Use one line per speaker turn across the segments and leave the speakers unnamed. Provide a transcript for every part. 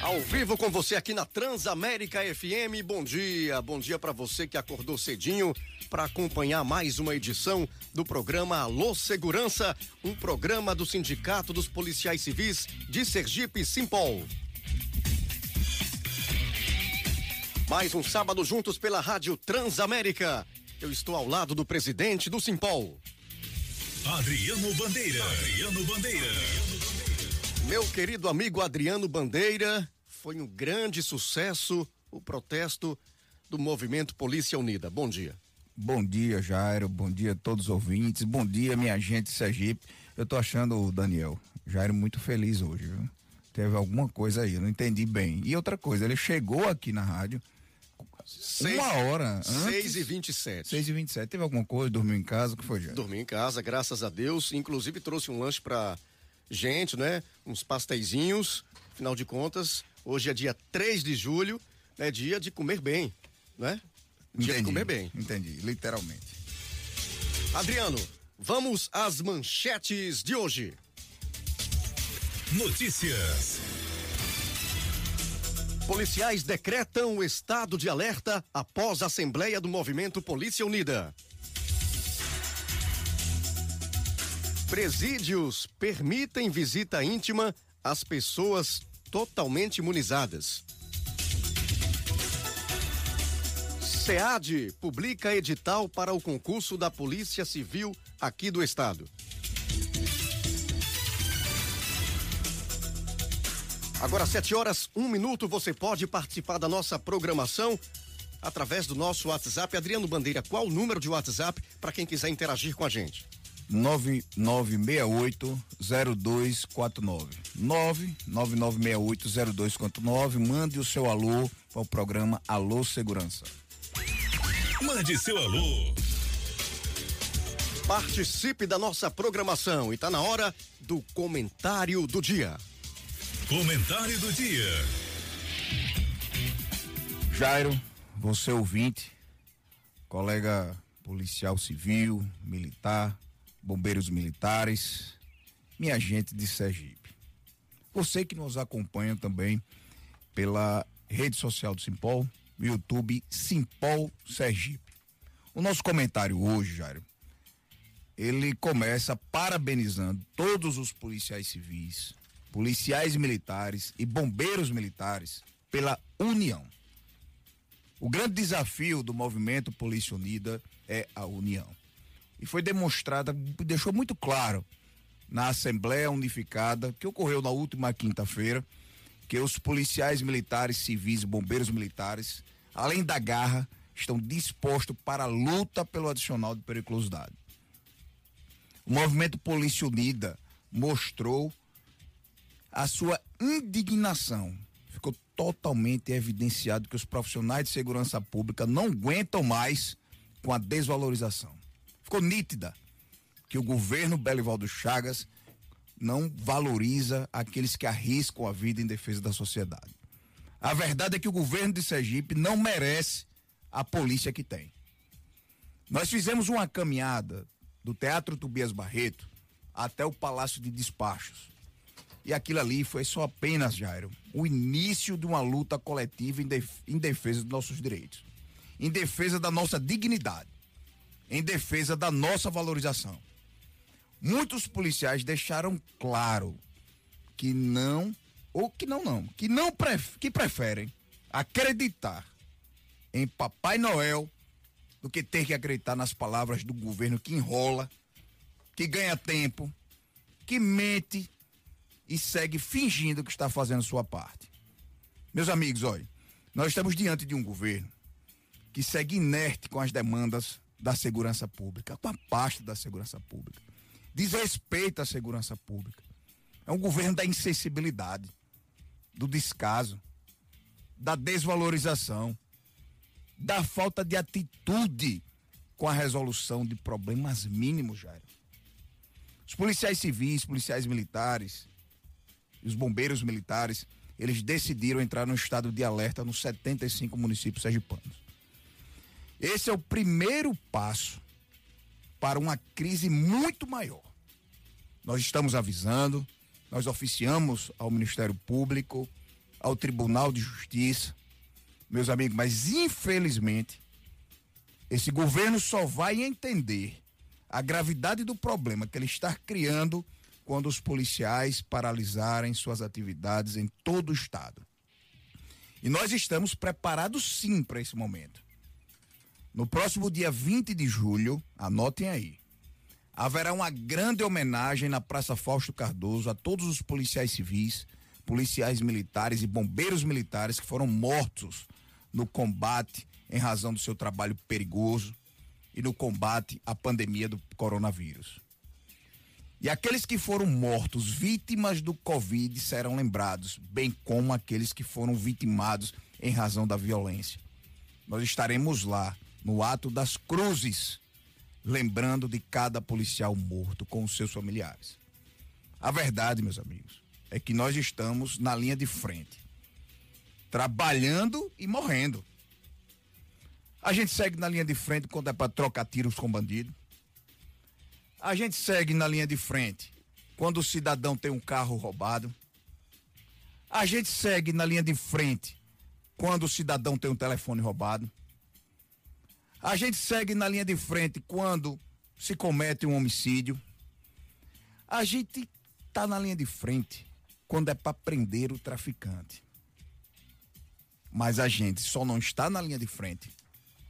Ao vivo com você aqui na Transamérica FM. Bom dia, bom dia para você que acordou cedinho para acompanhar mais uma edição do programa Alô Segurança, um programa do Sindicato dos Policiais Civis de Sergipe Simpol. Mais um sábado juntos pela Rádio Transamérica. Eu estou ao lado do presidente do Simpol.
Adriano Bandeira. Adriano Bandeira.
Meu querido amigo Adriano Bandeira, foi um grande sucesso o protesto do movimento Polícia Unida. Bom dia.
Bom dia, Jairo. Bom dia a todos os ouvintes. Bom dia, minha gente Sergipe. Eu tô achando o Daniel, Jairo, muito feliz hoje, viu? Teve alguma coisa aí, eu não entendi bem. E outra coisa, ele chegou aqui na rádio
Seis,
uma hora.
6 e 27
6 e 27 Teve alguma coisa? Dormiu em casa? O que foi, Jairo?
Dormi em casa, graças a Deus. Inclusive trouxe um lanche pra gente, né? Uns pasteizinhos. Afinal de contas, hoje é dia 3 de julho, é dia de comer bem, né? Dia
Entendi,
de comer bem.
Entendi, literalmente.
Adriano, vamos às manchetes de hoje.
Notícias.
Policiais decretam o estado de alerta após a Assembleia do Movimento Polícia Unida. Presídios permitem visita íntima às pessoas totalmente imunizadas. SEAD publica edital para o concurso da Polícia Civil aqui do estado. Agora, sete horas, um minuto, você pode participar da nossa programação através do nosso WhatsApp. Adriano Bandeira, qual o número de WhatsApp para quem quiser interagir com a gente?
9968-0249. 99968-0249. Mande o seu alô para o programa Alô Segurança.
Mande seu alô.
Participe da nossa programação e tá na hora do comentário do dia.
Comentário do dia.
Jairo, você ouvinte, colega policial civil, militar, bombeiros militares, minha gente de Sergipe. Você que nos acompanha também pela rede social do Simpol, YouTube Simpol Sergipe. O nosso comentário hoje, Jairo, ele começa parabenizando todos os policiais civis, policiais militares e bombeiros militares pela união. O grande desafio do movimento Polícia Unida é a união. E foi demonstrada, deixou muito claro na Assembleia Unificada, que ocorreu na última quinta-feira, que os policiais militares, civis e bombeiros militares, além da garra, estão dispostos para a luta pelo adicional de periculosidade. O movimento Polícia Unida mostrou a sua indignação. Ficou totalmente evidenciado que os profissionais de segurança pública não aguentam mais com a desvalorização. Ficou nítida que o governo Belivaldo Chagas não valoriza aqueles que arriscam a vida em defesa da sociedade. A verdade é que o governo de Sergipe não merece a polícia que tem. Nós fizemos uma caminhada do Teatro Tobias Barreto até o Palácio de Despachos. E aquilo ali foi só apenas, Jairo, o início de uma luta coletiva em, em defesa dos nossos direitos, em defesa da nossa dignidade, em defesa da nossa valorização. Muitos policiais deixaram claro que não, ou que não, não, que não pref que preferem acreditar em Papai Noel do que ter que acreditar nas palavras do governo que enrola, que ganha tempo, que mente e segue fingindo que está fazendo sua parte. Meus amigos, olha, nós estamos diante de um governo que segue inerte com as demandas da segurança pública, com a pasta da segurança pública. Desrespeita a segurança pública. É um governo da insensibilidade, do descaso, da desvalorização, da falta de atitude com a resolução de problemas mínimos, Jairo. Os policiais civis, policiais militares, os bombeiros militares, eles decidiram entrar no estado de alerta nos 75 municípios sergipanos. Esse é o primeiro passo para uma crise muito maior. Nós estamos avisando, nós oficiamos ao Ministério Público, ao Tribunal de Justiça, meus amigos, mas infelizmente esse governo só vai entender a gravidade do problema que ele está criando quando os policiais paralisarem suas atividades em todo o estado. E nós estamos preparados sim para esse momento. No próximo dia 20 de julho, anotem aí, haverá uma grande homenagem na Praça Fausto Cardoso a todos os policiais civis, policiais militares e bombeiros militares que foram mortos no combate em razão do seu trabalho perigoso e no combate à pandemia do coronavírus. E aqueles que foram mortos vítimas do Covid serão lembrados, bem como aqueles que foram vitimados em razão da violência. Nós estaremos lá no ato das cruzes, lembrando de cada policial morto com os seus familiares. A verdade, meus amigos, é que nós estamos na linha de frente, trabalhando e morrendo. A gente segue na linha de frente quando é para trocar tiros com bandido. A gente segue na linha de frente quando o cidadão tem um carro roubado. A gente segue na linha de frente quando o cidadão tem um telefone roubado. A gente segue na linha de frente quando se comete um homicídio. A gente está na linha de frente quando é para prender o traficante. Mas a gente só não está na linha de frente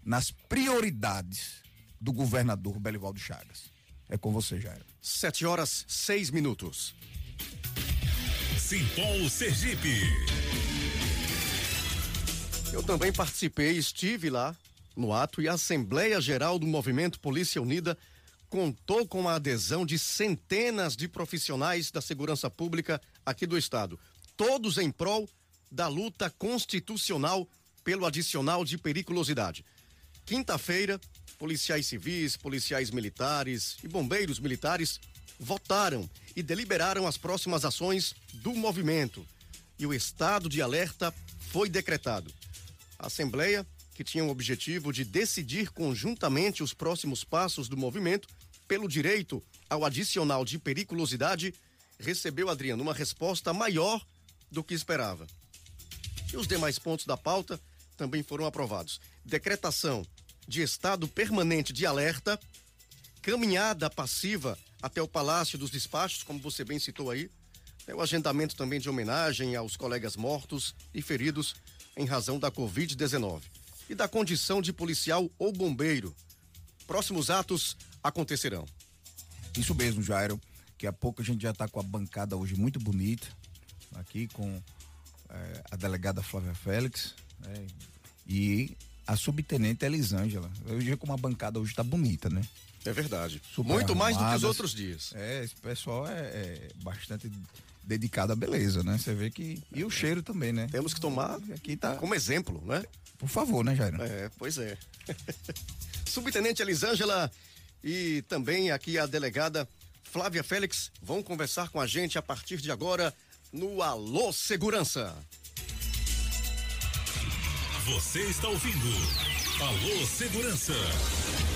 nas prioridades do governador Belivaldo Chagas. É com você, Jair.
Sete horas, seis minutos.
Simpol Sergipe.
Eu também participei, estive lá no ato e a Assembleia Geral do Movimento Polícia Unida contou com a adesão de centenas de profissionais da segurança pública aqui do estado, todos em prol da luta constitucional pelo adicional de periculosidade. Quinta-feira, policiais civis, policiais militares e bombeiros militares votaram e deliberaram as próximas ações do movimento. E o estado de alerta foi decretado. A Assembleia que tinha o objetivo de decidir conjuntamente os próximos passos do movimento pelo direito ao adicional de periculosidade, recebeu, Adriano, uma resposta maior do que esperava. E os demais pontos da pauta também foram aprovados. Decretação de estado permanente de alerta, caminhada passiva até o Palácio dos Despachos, como você bem citou aí, é o agendamento também de homenagem aos colegas mortos e feridos em razão da Covid-19 e da condição de policial ou bombeiro. Próximos atos acontecerão.
Isso mesmo, Jairo. Daqui a pouco a gente já está com a bancada hoje muito bonita, aqui com é, a delegada Flávia Félix é, e a subtenente Elisângela. Hoje com uma bancada hoje está bonita, né?
É verdade. Super muito arrumadas. mais do que os outros dias.
É, esse pessoal é, é bastante dedicado à beleza, né? Você vê que. E o cheiro também, né?
Temos que tomar aqui tá... como exemplo, né?
Por favor, né, Jair?
É, pois é. Subtenente Elisângela e também aqui a delegada Flávia Félix vão conversar com a gente a partir de agora no Alô Segurança.
Você está ouvindo Alô Segurança,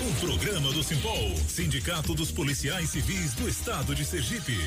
um programa do Simpol, Sindicato dos Policiais Civis do Estado de Sergipe.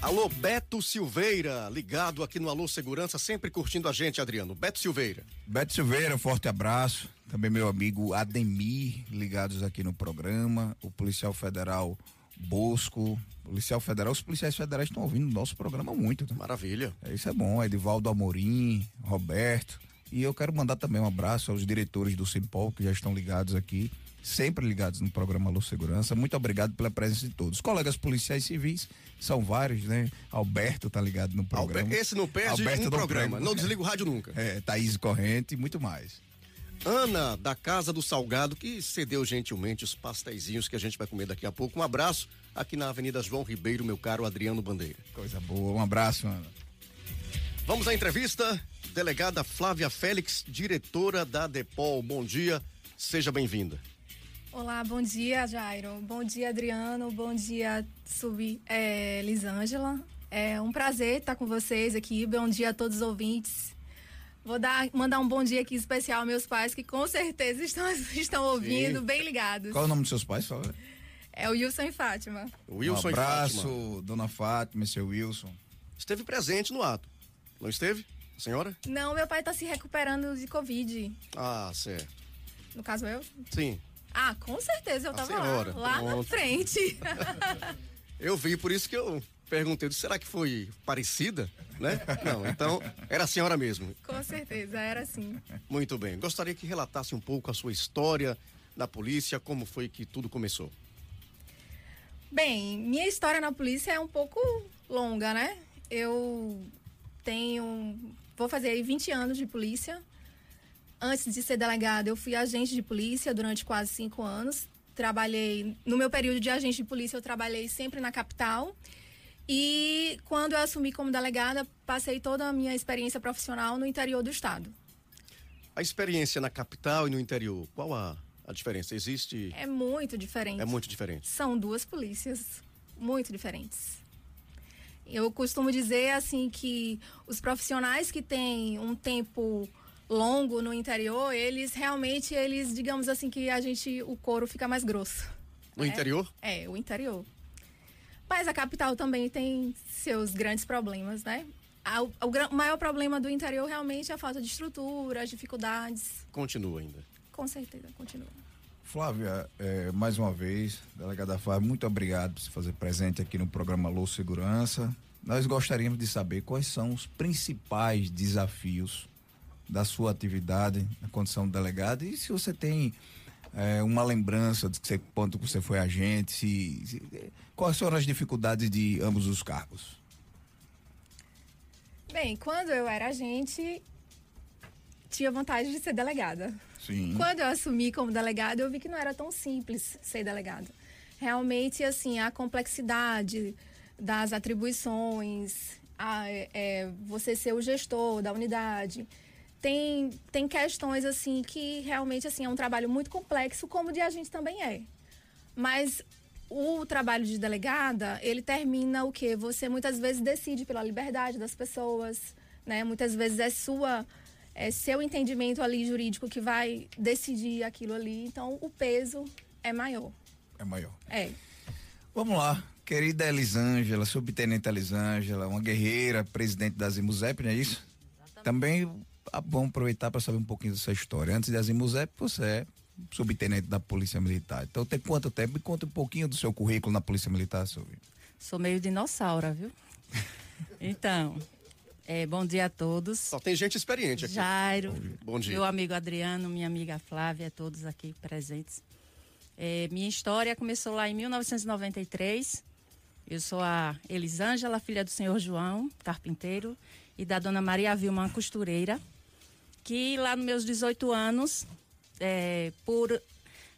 Alô, Beto Silveira, ligado aqui no Alô Segurança, sempre curtindo a gente, Adriano. Beto Silveira.
Beto Silveira, forte abraço. Também meu amigo Ademir, ligados aqui no programa. O policial federal Bosco. Policial federal, os policiais federais estão ouvindo o nosso programa muito. Né?
Maravilha.
É, isso é bom. Edivaldo Amorim, Roberto. E eu quero mandar também um abraço aos diretores do Simpol que já estão ligados aqui sempre ligados no programa Luz Segurança. Muito obrigado pela presença de todos. Colegas policiais civis, são vários, né? Alberto tá ligado no programa.
Esse não perde Alberto um programa, não desliga o rádio nunca.
É, Thaís Corrente e muito mais.
Ana, da Casa do Salgado, que cedeu gentilmente os pastéisinhos que a gente vai comer daqui a pouco. Um abraço aqui na Avenida João Ribeiro, meu caro Adriano Bandeira.
Coisa boa, um abraço, Ana.
Vamos à entrevista delegada Flávia Félix, diretora da Depol. Bom dia, seja bem-vinda.
Olá, bom dia, Jairo. Bom dia, Adriano. Bom dia, Sub é, Lisângela. É um prazer estar com vocês aqui. Bom dia a todos os ouvintes. Vou dar, mandar um bom dia aqui especial aos meus pais, que com certeza estão, estão ouvindo, Sim. bem ligados.
Qual é o nome dos seus pais? Fala.
É o Wilson e Fátima.
Wilson um abraço, e Fátima. dona Fátima e seu Wilson.
Esteve presente no ato, não esteve? A senhora?
Não, meu pai está se recuperando de Covid.
Ah, certo.
No caso eu?
Sim.
Ah, com certeza eu estava lá, lá na frente.
eu vi, por isso que eu perguntei, será que foi parecida? Né? Não, então era a senhora mesmo.
Com certeza, era assim.
Muito bem. Gostaria que relatasse um pouco a sua história na polícia, como foi que tudo começou.
Bem, minha história na polícia é um pouco longa, né? Eu tenho. Vou fazer aí 20 anos de polícia. Antes de ser delegada, eu fui agente de polícia durante quase cinco anos. Trabalhei. No meu período de agente de polícia, eu trabalhei sempre na capital. E quando eu assumi como delegada, passei toda a minha experiência profissional no interior do estado.
A experiência na capital e no interior, qual a, a diferença? Existe.
É muito diferente.
É muito diferente.
São duas polícias muito diferentes. Eu costumo dizer assim que os profissionais que têm um tempo longo no interior, eles realmente, eles, digamos assim, que a gente, o couro fica mais grosso.
No
é,
interior?
É, o interior. Mas a capital também tem seus grandes problemas, né? O, o, maior problema do interior realmente é a falta de estrutura, as dificuldades.
Continua ainda.
Com certeza, continua.
Flávia, é, mais uma vez, delegada Flávia, muito obrigado por se fazer presente aqui no programa Lou Segurança. Nós gostaríamos de saber quais são os principais desafios da sua atividade na condição de delegado e se você tem é, uma lembrança de que você, quanto você foi agente, se, se, quais foram as dificuldades de ambos os cargos?
Bem, quando eu era agente, tinha vontade de ser delegada.
Sim.
Quando eu assumi como delegada, eu vi que não era tão simples ser delegada. Realmente, assim, a complexidade das atribuições, a, é, você ser o gestor da unidade, tem, tem questões assim que realmente assim é um trabalho muito complexo, como o de agente também é. Mas o trabalho de delegada, ele termina o que? Você muitas vezes decide pela liberdade das pessoas, né? Muitas vezes é sua é seu entendimento ali jurídico que vai decidir aquilo ali. Então o peso é maior.
É maior.
É.
Vamos lá. Querida Elisângela, subtenente Elisângela, uma guerreira, presidente da Zimuzep, não é isso? Exatamente. Também vamos aproveitar para saber um pouquinho dessa história. Antes de Azimuzep, você é subtenente da Polícia Militar. Então, tem quanto tempo? Me conta um pouquinho do seu currículo na Polícia Militar, Silvio.
Sou meio dinossauro, viu? então, é, bom dia a todos.
Só tem gente experiente aqui.
Jairo,
bom dia.
meu amigo Adriano, minha amiga Flávia, todos aqui presentes. É, minha história começou lá em 1993. Eu sou a Elisângela, filha do senhor João, carpinteiro, e da dona Maria Vilma, costureira que lá nos meus 18 anos, é, por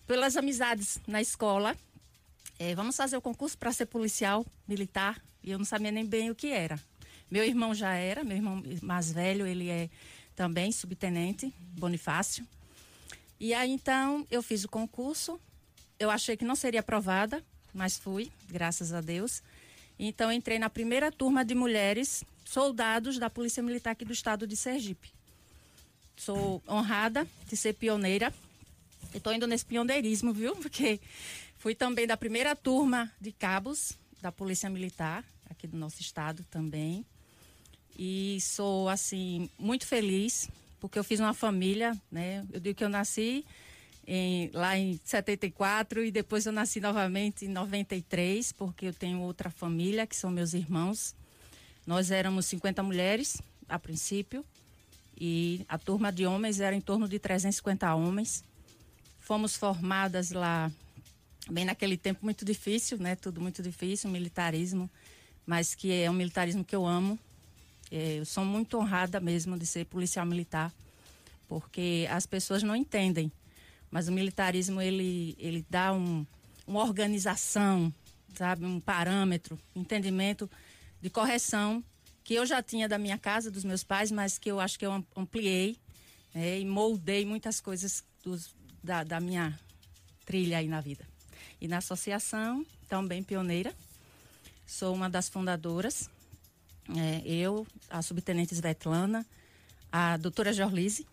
pelas amizades na escola, é, vamos fazer o concurso para ser policial militar e eu não sabia nem bem o que era. Meu irmão já era, meu irmão mais velho, ele é também subtenente, Bonifácio. E aí então eu fiz o concurso. Eu achei que não seria aprovada, mas fui, graças a Deus. Então entrei na primeira turma de mulheres soldados da Polícia Militar aqui do estado de Sergipe. Sou honrada de ser pioneira. Estou indo nesse pioneirismo, viu? Porque fui também da primeira turma de cabos da Polícia Militar, aqui do nosso estado também. E sou, assim, muito feliz, porque eu fiz uma família, né? Eu digo que eu nasci em, lá em 74 e depois eu nasci novamente em 93, porque eu tenho outra família, que são meus irmãos. Nós éramos 50 mulheres, a princípio, e a turma de homens era em torno de 350 homens. Fomos formadas lá, bem naquele tempo muito difícil, né? Tudo muito difícil, militarismo, mas que é um militarismo que eu amo. É, eu sou muito honrada mesmo de ser policial militar, porque as pessoas não entendem, mas o militarismo ele, ele dá um, uma organização, sabe, um parâmetro, entendimento de correção que eu já tinha da minha casa, dos meus pais, mas que eu acho que eu ampliei né, e moldei muitas coisas dos, da, da minha trilha aí na vida. E na associação, também pioneira, sou uma das fundadoras. É, eu, a subtenente Svetlana, a doutora Jorlise,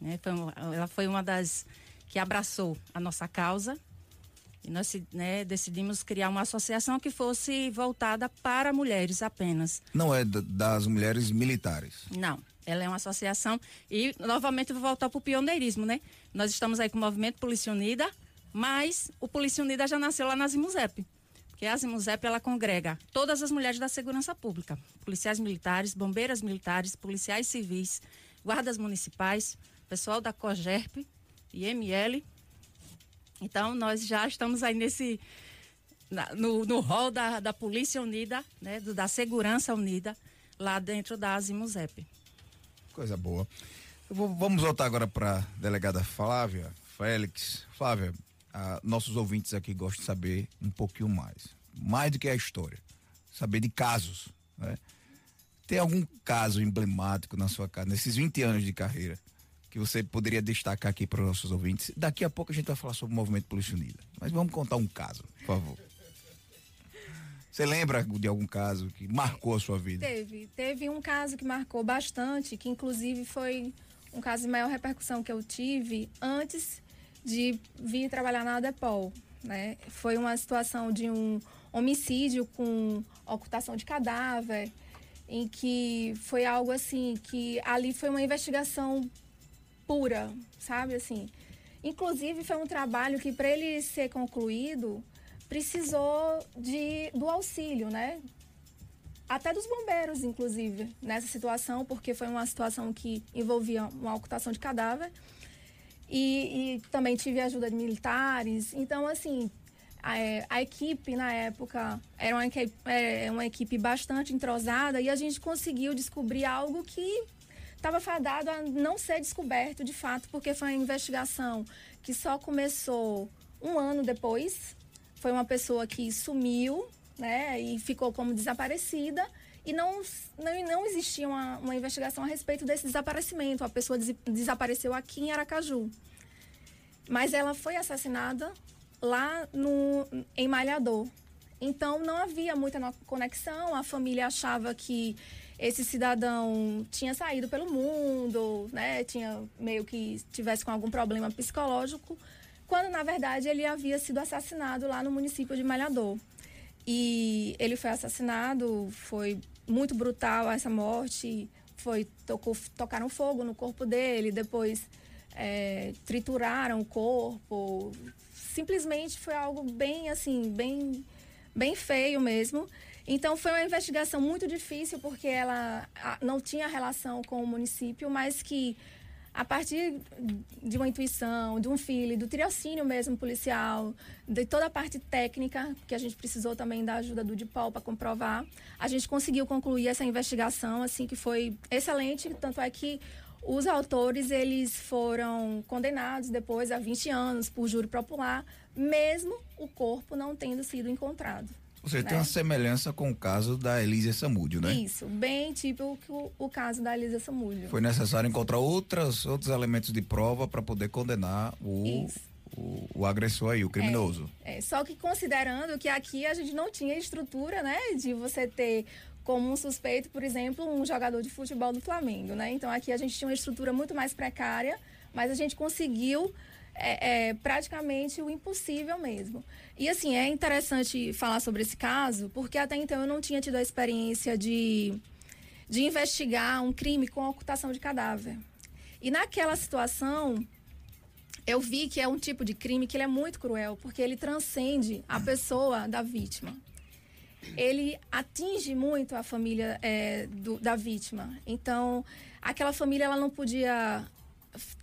né, foi ela foi uma das que abraçou a nossa causa e nós né, decidimos criar uma associação que fosse voltada para mulheres apenas.
Não é das mulheres militares?
Não. Ela é uma associação e novamente vou voltar para o pioneirismo, né? Nós estamos aí com o movimento Polícia Unida, mas o Polícia Unida já nasceu lá na Zimuzep. Porque a Zimuzep ela congrega todas as mulheres da segurança pública, policiais militares, bombeiras militares, policiais civis, guardas municipais, pessoal da COGERP, IML então, nós já estamos aí nesse. Na, no, no rol da, da Polícia Unida, né, do, da Segurança Unida, lá dentro da Asimuzep.
Coisa boa. Vou, vamos voltar agora para a delegada Flávia, Félix. Flávia, ah, nossos ouvintes aqui gostam de saber um pouquinho mais. Mais do que a história. Saber de casos. Né? Tem algum caso emblemático na sua casa, nesses 20 anos de carreira, que você poderia destacar aqui para os nossos ouvintes? Daqui a pouco a gente vai falar sobre o movimento Polícia Unida. Mas vamos contar um caso, por favor. Você lembra de algum caso que marcou a sua vida?
Teve. Teve um caso que marcou bastante, que inclusive foi um caso de maior repercussão que eu tive antes de vir trabalhar na ADEPOL. Né? Foi uma situação de um homicídio com ocultação de cadáver, em que foi algo assim, que ali foi uma investigação pura, sabe assim. Inclusive foi um trabalho que para ele ser concluído precisou de do auxílio, né? Até dos bombeiros, inclusive, nessa situação, porque foi uma situação que envolvia uma ocultação de cadáver. E, e também tive ajuda de militares. Então, assim, a, a, equipe na época era uma, é, uma equipe bastante entrosada e a gente conseguiu descobrir algo que estava fadado a não ser descoberto de fato, porque foi uma investigação que só começou um ano depois. Foi uma pessoa que sumiu, né, e ficou como desaparecida e não, não, não existia uma, uma investigação a respeito desse desaparecimento. A pessoa des, desapareceu aqui em Aracaju. Mas ela foi assassinada lá no, em Malhador. Então não havia muita conexão, a família achava que esse cidadão tinha saído pelo mundo, né? Tinha meio que tivesse com algum problema psicológico, quando na verdade ele havia sido assassinado lá no município de Malhador. E ele foi assassinado, foi muito brutal essa morte, foi tocou, tocaram fogo no corpo dele, depois é, trituraram o corpo, simplesmente foi algo bem assim, bem bem feio mesmo. Então foi uma investigação muito difícil porque ela não tinha relação com o município, mas que a partir de uma intuição, de um filho, do tirocínio mesmo policial, de toda a parte técnica, que a gente precisou também da ajuda do DIPOL para comprovar, a gente conseguiu concluir essa investigação, assim, que foi excelente, tanto é que os autores, eles foram condenados depois a 20 anos por júri popular, mesmo o corpo não tendo sido encontrado.
Você né? tem uma semelhança com o caso da Elisa Samúdio, né?
Isso, bem tipo o, o caso da Elisa Samúdio.
Foi necessário encontrar outras, outros elementos de prova para poder condenar o, o, o, agressor aí, o criminoso.
É, é, só que considerando que aqui a gente não tinha estrutura, né, de você ter como um suspeito, por exemplo, um jogador de futebol do Flamengo, né? Então aqui a gente tinha uma estrutura muito mais precária, mas a gente conseguiu é, é, praticamente o impossível mesmo. E assim, é interessante falar sobre esse caso, porque até então eu não tinha tido a experiência de, de investigar um crime com ocultação de cadáver. E naquela situação, eu vi que é um tipo de crime que ele é muito cruel, porque ele transcende a pessoa da vítima. Ele atinge muito a família é, do, da vítima. Então, aquela família ela não podia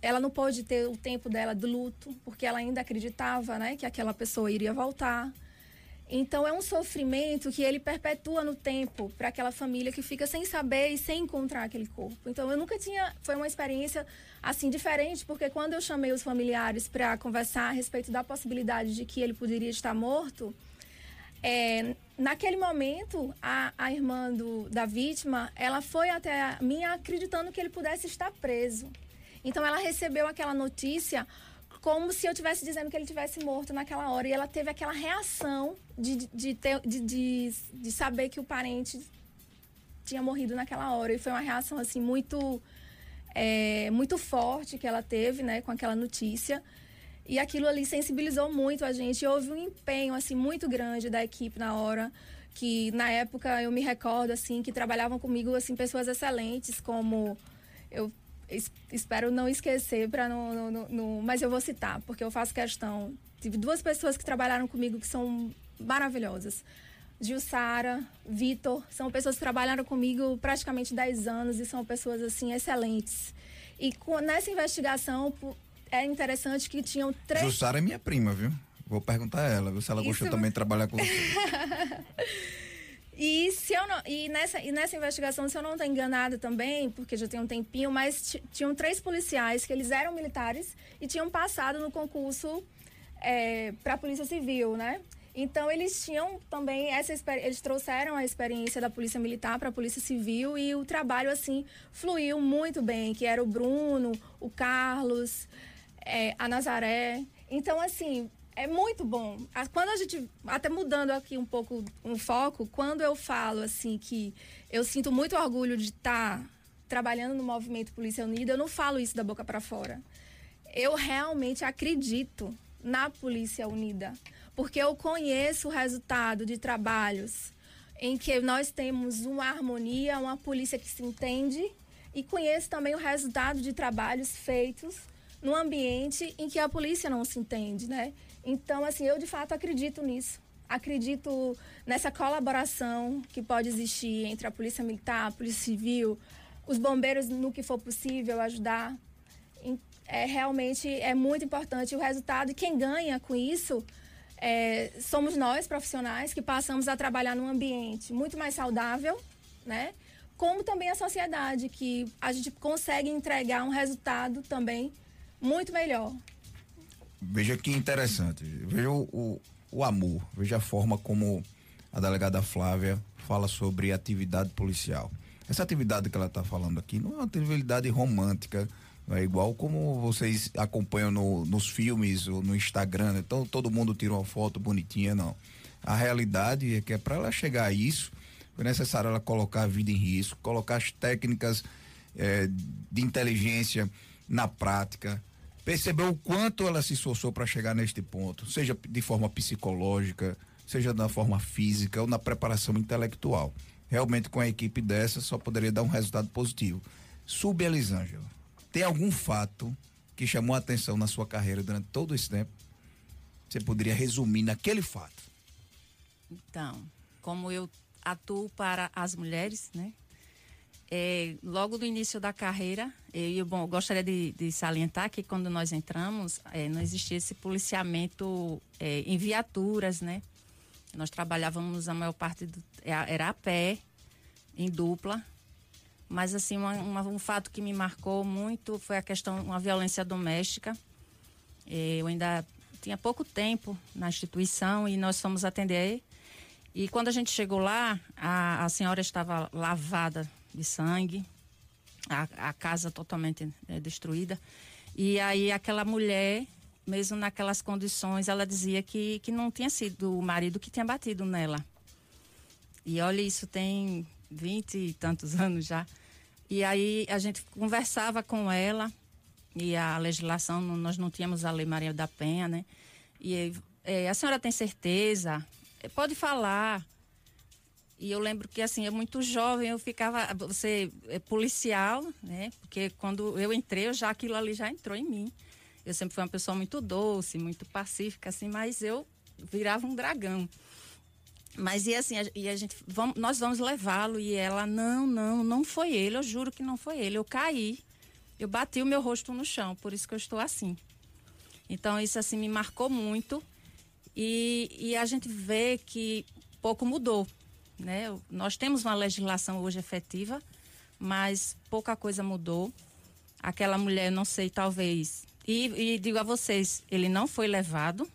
ela não pôde ter o tempo dela de luto, porque ela ainda acreditava, né, que aquela pessoa iria voltar. Então é um sofrimento que ele perpetua no tempo para aquela família que fica sem saber e sem encontrar aquele corpo. Então eu nunca tinha, foi uma experiência assim diferente, porque quando eu chamei os familiares para conversar a respeito da possibilidade de que ele poderia estar morto, É, naquele momento, a, a irmã do, da vítima, ela foi até mim acreditando que ele pudesse estar preso. Então ela recebeu aquela notícia como se eu estivesse dizendo que ele tivesse morto naquela hora. E ela teve aquela reação de, de, ter, de, de, de saber que o parente tinha morrido naquela hora. E foi uma reação assim muito é, muito forte que ela teve, né, com aquela notícia. E aquilo ali sensibilizou muito a gente. E houve um empenho assim muito grande da equipe na hora, que na época eu me recordo assim que trabalhavam comigo assim pessoas excelentes como eu espero não esquecer para não, não, não, mas eu vou citar porque eu faço questão. Tive duas pessoas que trabalharam comigo que são maravilhosas. Gilsara, Vitor, são pessoas que trabalharam comigo praticamente 10 anos e são pessoas assim excelentes. E com, nessa investigação é interessante que tinham três.
Jussara é minha prima, viu? Vou perguntar a ela, viu? Se ela gostou também de trabalhar com você.
e se eu não, e nessa, e nessa investigação, se eu não estou enganada também, porque já tem um tempinho, mas tinham três policiais que eles eram militares e tinham passado no concurso é, para a Polícia Civil, né? Então eles tinham também essa eles trouxeram a experiência da polícia militar para a polícia civil e o trabalho assim fluiu muito bem, que era o Bruno, o Carlos, é, a Nazaré. Então, assim, é muito bom. Quando a gente, até mudando aqui um pouco um foco, quando eu falo assim que eu sinto muito orgulho de estar tá trabalhando no movimento Polícia Unida, eu não falo isso da boca para fora. Eu realmente acredito na Polícia Unida, porque eu conheço o resultado de trabalhos em que nós temos uma harmonia, uma polícia que se entende e conheço também o resultado de trabalhos feitos num ambiente em que a polícia não se entende, né? Então, assim, eu de fato acredito nisso. Acredito nessa colaboração que pode existir entre a polícia militar, a polícia civil, os bombeiros no que for possível ajudar. É realmente é muito importante o resultado e quem ganha com isso é, somos nós profissionais que passamos a trabalhar num ambiente muito mais saudável, né? Como também a sociedade que a gente consegue entregar um resultado também muito melhor.
Veja que interessante. Veja o, o, o amor, veja a forma como a delegada Flávia fala sobre atividade policial. Essa atividade que ela está falando aqui não é uma atividade romântica, é igual como vocês acompanham no, nos filmes ou no Instagram, então todo mundo tira uma foto bonitinha, não. A realidade é que é para ela chegar a isso, foi necessário ela colocar a vida em risco, colocar as técnicas eh, de inteligência na prática, percebeu o quanto ela se esforçou para chegar neste ponto, seja de forma psicológica, seja na forma física ou na preparação intelectual. Realmente, com a equipe dessa, só poderia dar um resultado positivo. Sub Elisângela, tem algum fato que chamou a atenção na sua carreira durante todo esse tempo? Você poderia resumir naquele fato?
Então, como eu atuo para as mulheres, né? É, logo no início da carreira, eu bom, gostaria de, de, salientar que quando nós entramos, é, não existia esse policiamento é, em viaturas, né? Nós trabalhávamos a maior parte do, é, era a pé, em dupla. Mas assim, uma, uma, um fato que me marcou muito foi a questão uma violência doméstica. É, eu ainda tinha pouco tempo na instituição e nós fomos atender. E quando a gente chegou lá, a, a senhora estava lavada de sangue, a, a casa totalmente é, destruída. E aí aquela mulher, mesmo naquelas condições, ela dizia que, que não tinha sido o marido que tinha batido nela. E olha, isso tem vinte e tantos anos já. E aí a gente conversava com ela, e a legislação, nós não tínhamos a Lei Maria da Penha, né? E é, a senhora tem certeza? Pode falar. E eu lembro que assim, eu muito jovem, eu ficava, você é policial, né? Porque quando eu entrei, eu já aquilo ali já entrou em mim. Eu sempre fui uma pessoa muito doce, muito pacífica assim, mas eu virava um dragão. Mas e assim, a, e a gente vamos, nós vamos levá-lo e ela não, não, não foi ele, eu juro que não foi ele. Eu caí. Eu bati o meu rosto no chão, por isso que eu estou assim. Então isso assim me marcou muito. E, e a gente vê que pouco mudou né? Nós temos uma legislação hoje efetiva, mas pouca coisa mudou. Aquela mulher, não sei, talvez. E, e digo a vocês, ele não foi levado,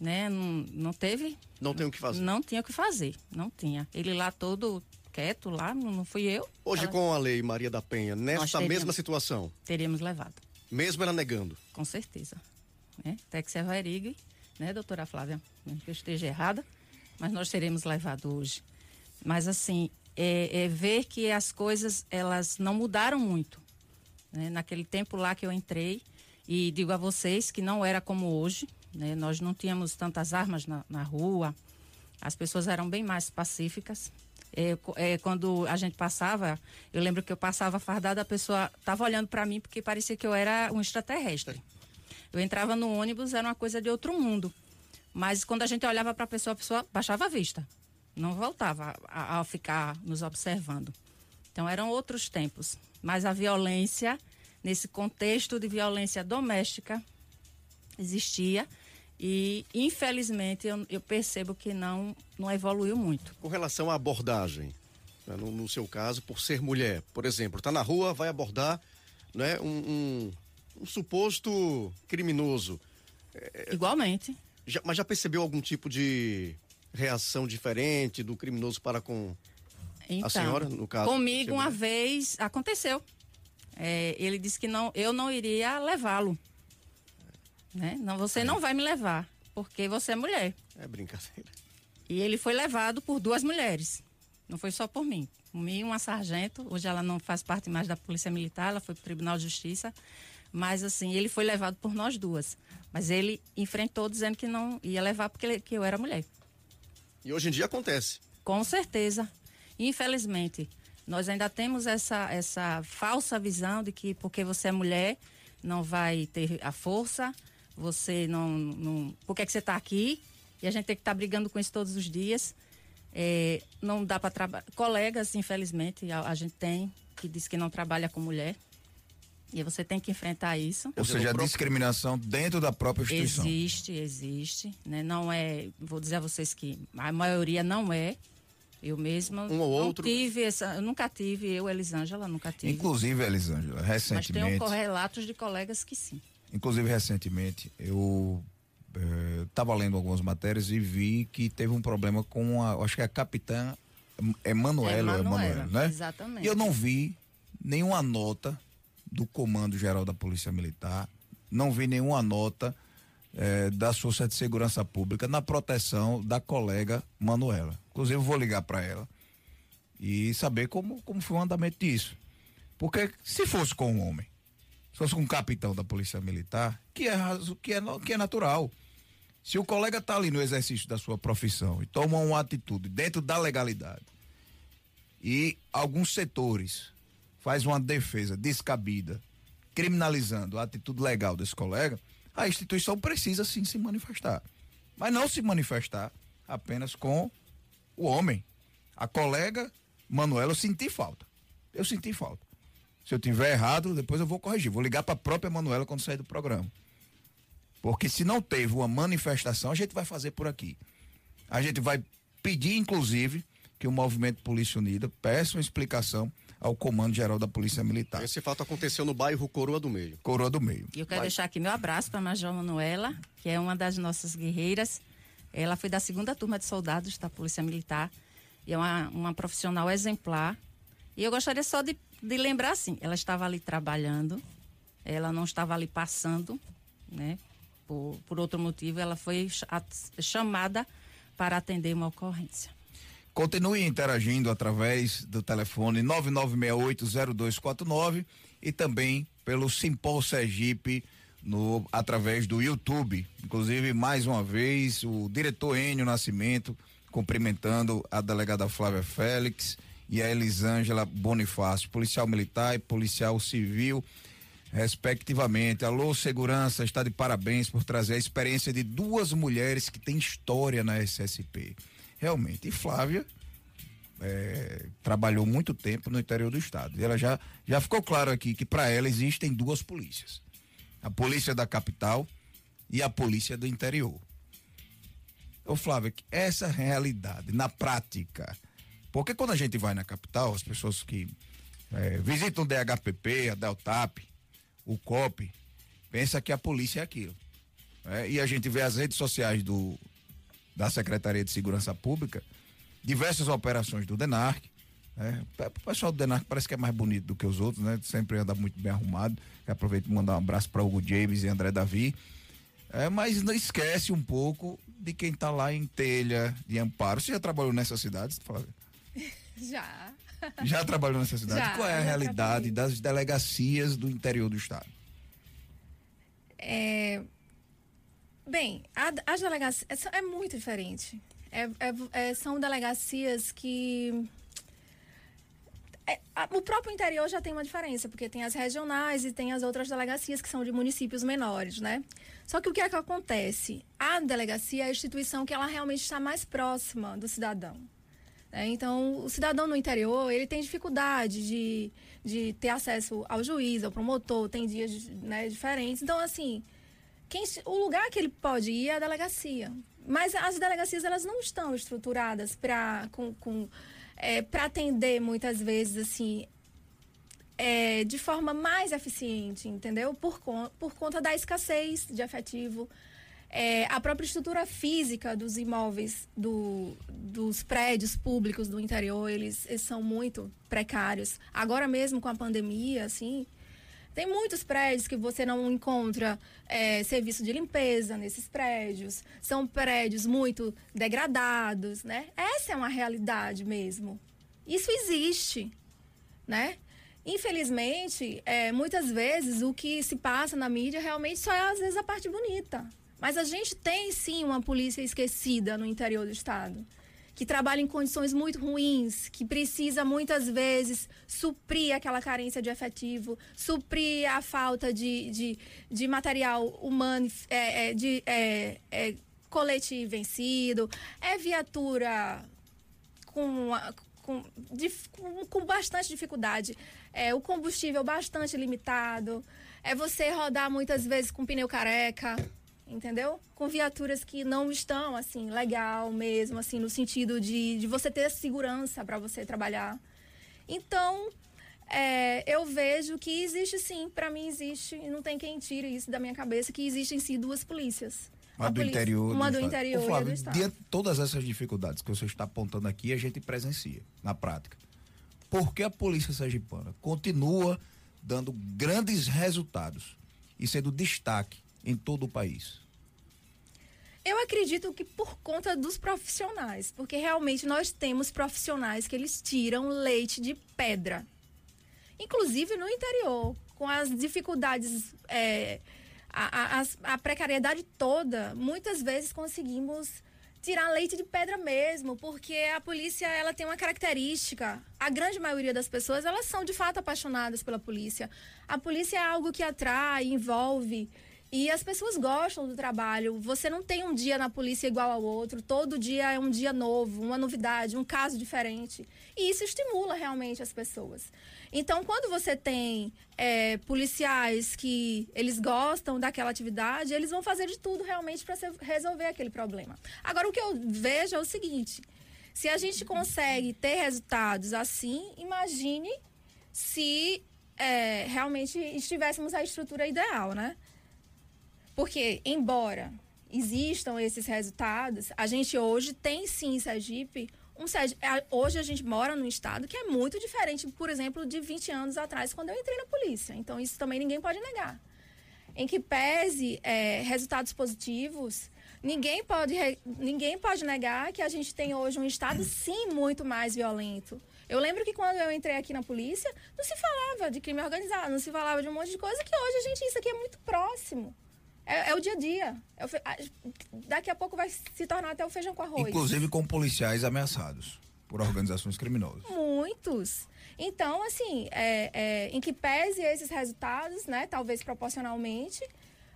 né? Não, não teve.
Não tem o que fazer.
Não tinha o que fazer, não tinha. Ele lá todo quieto lá, não, fui eu.
Hoje,
ela-
com a lei Maria da Penha, nessa mesma situação,
Teríamos levado,
mesmo ela negando,
com certeza. Né? Até que se averigue, né, doutora Flávia? Que eu esteja errada, mas nós teremos levado hoje. Mas assim, é, é ver que as coisas, elas não mudaram muito. né? Naquele tempo lá que eu entrei, e digo a vocês que não era como hoje, né? Nós não tínhamos tantas armas na, na rua, as pessoas eram bem mais pacíficas. É, é, quando a gente passava, eu lembro que eu passava fardada, a pessoa estava olhando para mim porque parecia que eu era um extraterrestre. Eu entrava no ônibus, era uma coisa de outro mundo. Mas quando a gente olhava para a pessoa, a pessoa baixava a vista. Não voltava a, a ficar nos observando. Então eram outros tempos. Mas a violência, nesse contexto de violência doméstica, existia. E, infelizmente, eu, eu percebo que não, não evoluiu muito.
com relação à abordagem, né, no, no seu caso, por ser mulher, por exemplo, está na rua, vai abordar né, um, um- um suposto criminoso.
Igualmente.
Já- mas já percebeu algum tipo de reação diferente do criminoso para com
Então,
senhora, no caso,
Comigo uma vez aconteceu. É, ele disse que não, eu não iria levá-lo. Né? Não, você não vai me levar, porque você é mulher.
É brincadeira.
E ele foi levado por duas mulheres. Não foi só por mim. Por mim, uma sargento. Hoje ela não faz parte mais da Polícia Militar, ela foi para o Tribunal de Justiça. Mas, assim, ele foi levado por nós duas. Mas ele enfrentou dizendo que não ia levar porque ele- que eu era mulher.
E hoje em dia acontece.
Com certeza. Infelizmente, nós ainda temos essa, essa falsa visão de que porque você é mulher, não vai ter a força, você não. não por que, é que você está aqui? E a gente tem que estar brigando com isso todos os dias. É, não dá para trabalhar. Colegas, infelizmente, a, a gente tem que diz que não trabalha com mulher. E você tem que enfrentar isso.
Ou seja, a
próprio-
discriminação dentro da própria instituição.
Existe, existe. Né? Não é, vou dizer a vocês que a maioria não é. Eu mesma
Um ou outro.
tive essa, eu nunca tive, eu, Elisângela, nunca tive.
Inclusive, Elisângela,
Mas tenho
recentemente,
relatos de colegas que sim.
inclusive recentemente, eu estava lendo algumas matérias e vi que teve um problema com a, acho que é a capitã Emanuela,
Emanuela,
Emanuela, né?
exatamente.
E eu não vi nenhuma nota do Comando Geral da Polícia Militar, não vi nenhuma nota eh, das de Segurança Pública na proteção da colega Manuela. Inclusive, eu vou ligar para ela e saber como, como foi o andamento disso. Porque se fosse com um homem, se fosse com um capitão da Polícia Militar, que é, que é, que é natural. Se o colega está ali no exercício da sua profissão e toma uma atitude dentro da legalidade e alguns setores faz uma defesa descabida, criminalizando a atitude legal desse colega, a instituição precisa sim se manifestar. Mas não se manifestar apenas com o homem. A colega Manuela, eu senti falta. Eu senti falta. Se eu tiver errado, depois eu vou corrigir. Vou ligar para a própria Manuela quando sair do programa. Porque se não teve uma manifestação, a gente vai fazer por aqui. A gente vai pedir, inclusive, que o Movimento Polícia Unida peça uma explicação ao Comando Geral da Polícia Militar.
Esse fato aconteceu no bairro Coroa do Meio.
Coroa do Meio.
E eu quero
Vai.
deixar aqui meu abraço para a Major Manuela, que é uma das nossas guerreiras. Ela foi da segunda turma de soldados da Polícia Militar e é uma, uma profissional exemplar. E eu gostaria só de, de lembrar assim, ela estava ali trabalhando, ela não estava ali passando, né? Por, por outro motivo, ela foi chamada para atender uma ocorrência.
Continue interagindo através do telefone 99680249 e também pelo Simpol Sergipe no, através do YouTube. Inclusive, mais uma vez, o diretor Enio Nascimento cumprimentando a delegada Flávia Félix e a Elisângela Bonifácio, policial militar e policial civil, respectivamente. Alô, segurança, está de parabéns por trazer a experiência de duas mulheres que têm história na SSP. Realmente. E Flávia é, trabalhou muito tempo no interior do estado. E ela já, já ficou claro aqui que para ela existem duas polícias: a polícia da capital e a polícia do interior. Ô Flávia, essa realidade na prática, porque quando a gente vai na capital, as pessoas que é, visitam o DHPP, a Deltap, o COP, pensa que a polícia é aquilo. É, e a gente vê as redes sociais do, da Secretaria de Segurança Pública, diversas operações do DENARC. É, o pessoal do DENARC parece que é mais bonito do que os outros, né? Sempre anda muito bem arrumado. Eu aproveito para mandar um abraço para Hugo James e André Davi. É, mas não esquece um pouco de quem está lá em Telha, de Amparo. Você já trabalhou nessas cidades, Flávia?
Já.
Já trabalhou nessa cidade?
Já,
Qual é a realidade
trabalhei.
das delegacias do interior do estado?
É, bem, a- as delegacias é, é muito diferente. É- é- é- são delegacias que. é, o próprio interior já tem uma diferença, porque tem as regionais e tem as outras delegacias que são de municípios menores, né? Só que o que é que acontece? A delegacia é a instituição que ela realmente está mais próxima do cidadão. né? Então, o cidadão no interior, ele tem dificuldade de, de ter acesso ao juiz, ao promotor, tem dias né, diferentes. Então, assim, quem, o lugar que ele pode ir é a delegacia. Mas as delegacias, elas não estão estruturadas para com, com, é, pra atender, muitas vezes, assim, é, de forma mais eficiente, entendeu? Por, por conta da escassez de efetivo. É, a própria estrutura física dos imóveis, do, dos prédios públicos do interior, eles, eles são muito precários. Agora mesmo com a pandemia, assim, tem muitos prédios que você não encontra é, serviço de limpeza nesses prédios. São prédios muito degradados, né? Essa é uma realidade mesmo. Isso existe, né? Infelizmente, é, muitas vezes o que se passa na mídia realmente só é às vezes a parte bonita. Mas a gente tem sim uma polícia esquecida no interior do estado, que trabalha em condições muito ruins, que precisa muitas vezes suprir aquela carência de efetivo, suprir a falta de, de, de material humano, é, é, de é, é, colete vencido, é viatura com, com, com, com bastante dificuldade. É, o combustível bastante limitado. É você rodar muitas vezes com pneu careca, entendeu? Com viaturas que não estão, assim, legal mesmo, assim, no sentido de, de você ter segurança para você trabalhar. Então, é, eu vejo que existe sim, para mim existe, e não tem quem tire isso da minha cabeça, que existem sim duas polícias.
Uma
A
do
polícia-
interior.
Uma do
estado.
interior
Ô, Flávio,
do
diante de todas essas dificuldades que você está apontando aqui, a gente presencia na prática. Por que a polícia sergipana continua dando grandes resultados e sendo destaque em todo o país?
Eu acredito que por conta dos profissionais, porque realmente nós temos profissionais que eles tiram leite de pedra. Inclusive no interior, com as dificuldades, é, a, a- a precariedade toda, muitas vezes conseguimos tirar leite de pedra mesmo, porque a polícia ela tem uma característica. A grande maioria das pessoas elas são de fato apaixonadas pela polícia. A polícia é algo que atrai, envolve. E as pessoas gostam do trabalho. Você não tem um dia na polícia igual ao outro. Todo dia é um dia novo, uma novidade, um caso diferente. E isso estimula realmente as pessoas. Então, quando você tem é, policiais que eles gostam daquela atividade, eles vão fazer de tudo realmente para resolver aquele problema. Agora, o que eu vejo é o seguinte: se a gente consegue ter resultados assim, imagine se é, realmente estivéssemos a estrutura ideal, né? Porque, embora existam esses resultados, a gente hoje tem sim em Sergipe. Um, a- hoje a gente mora num estado que é muito diferente, por exemplo, de 20 anos atrás, quando eu entrei na polícia. Então, isso também ninguém pode negar. Em que pese é, resultados positivos, ninguém pode, ninguém pode negar que a gente tem hoje um estado, sim, muito mais violento. Eu lembro que quando eu entrei aqui na polícia, não se falava de crime organizado, não se falava de um monte de coisa que hoje a gente, isso aqui é muito próximo. É, é o dia a dia. É fe- daqui a pouco vai se tornar até o feijão com arroz.
Inclusive com policiais ameaçados por organizações criminosas.
Muitos. Então, assim, é, é, em que pese esses resultados, né? Talvez proporcionalmente,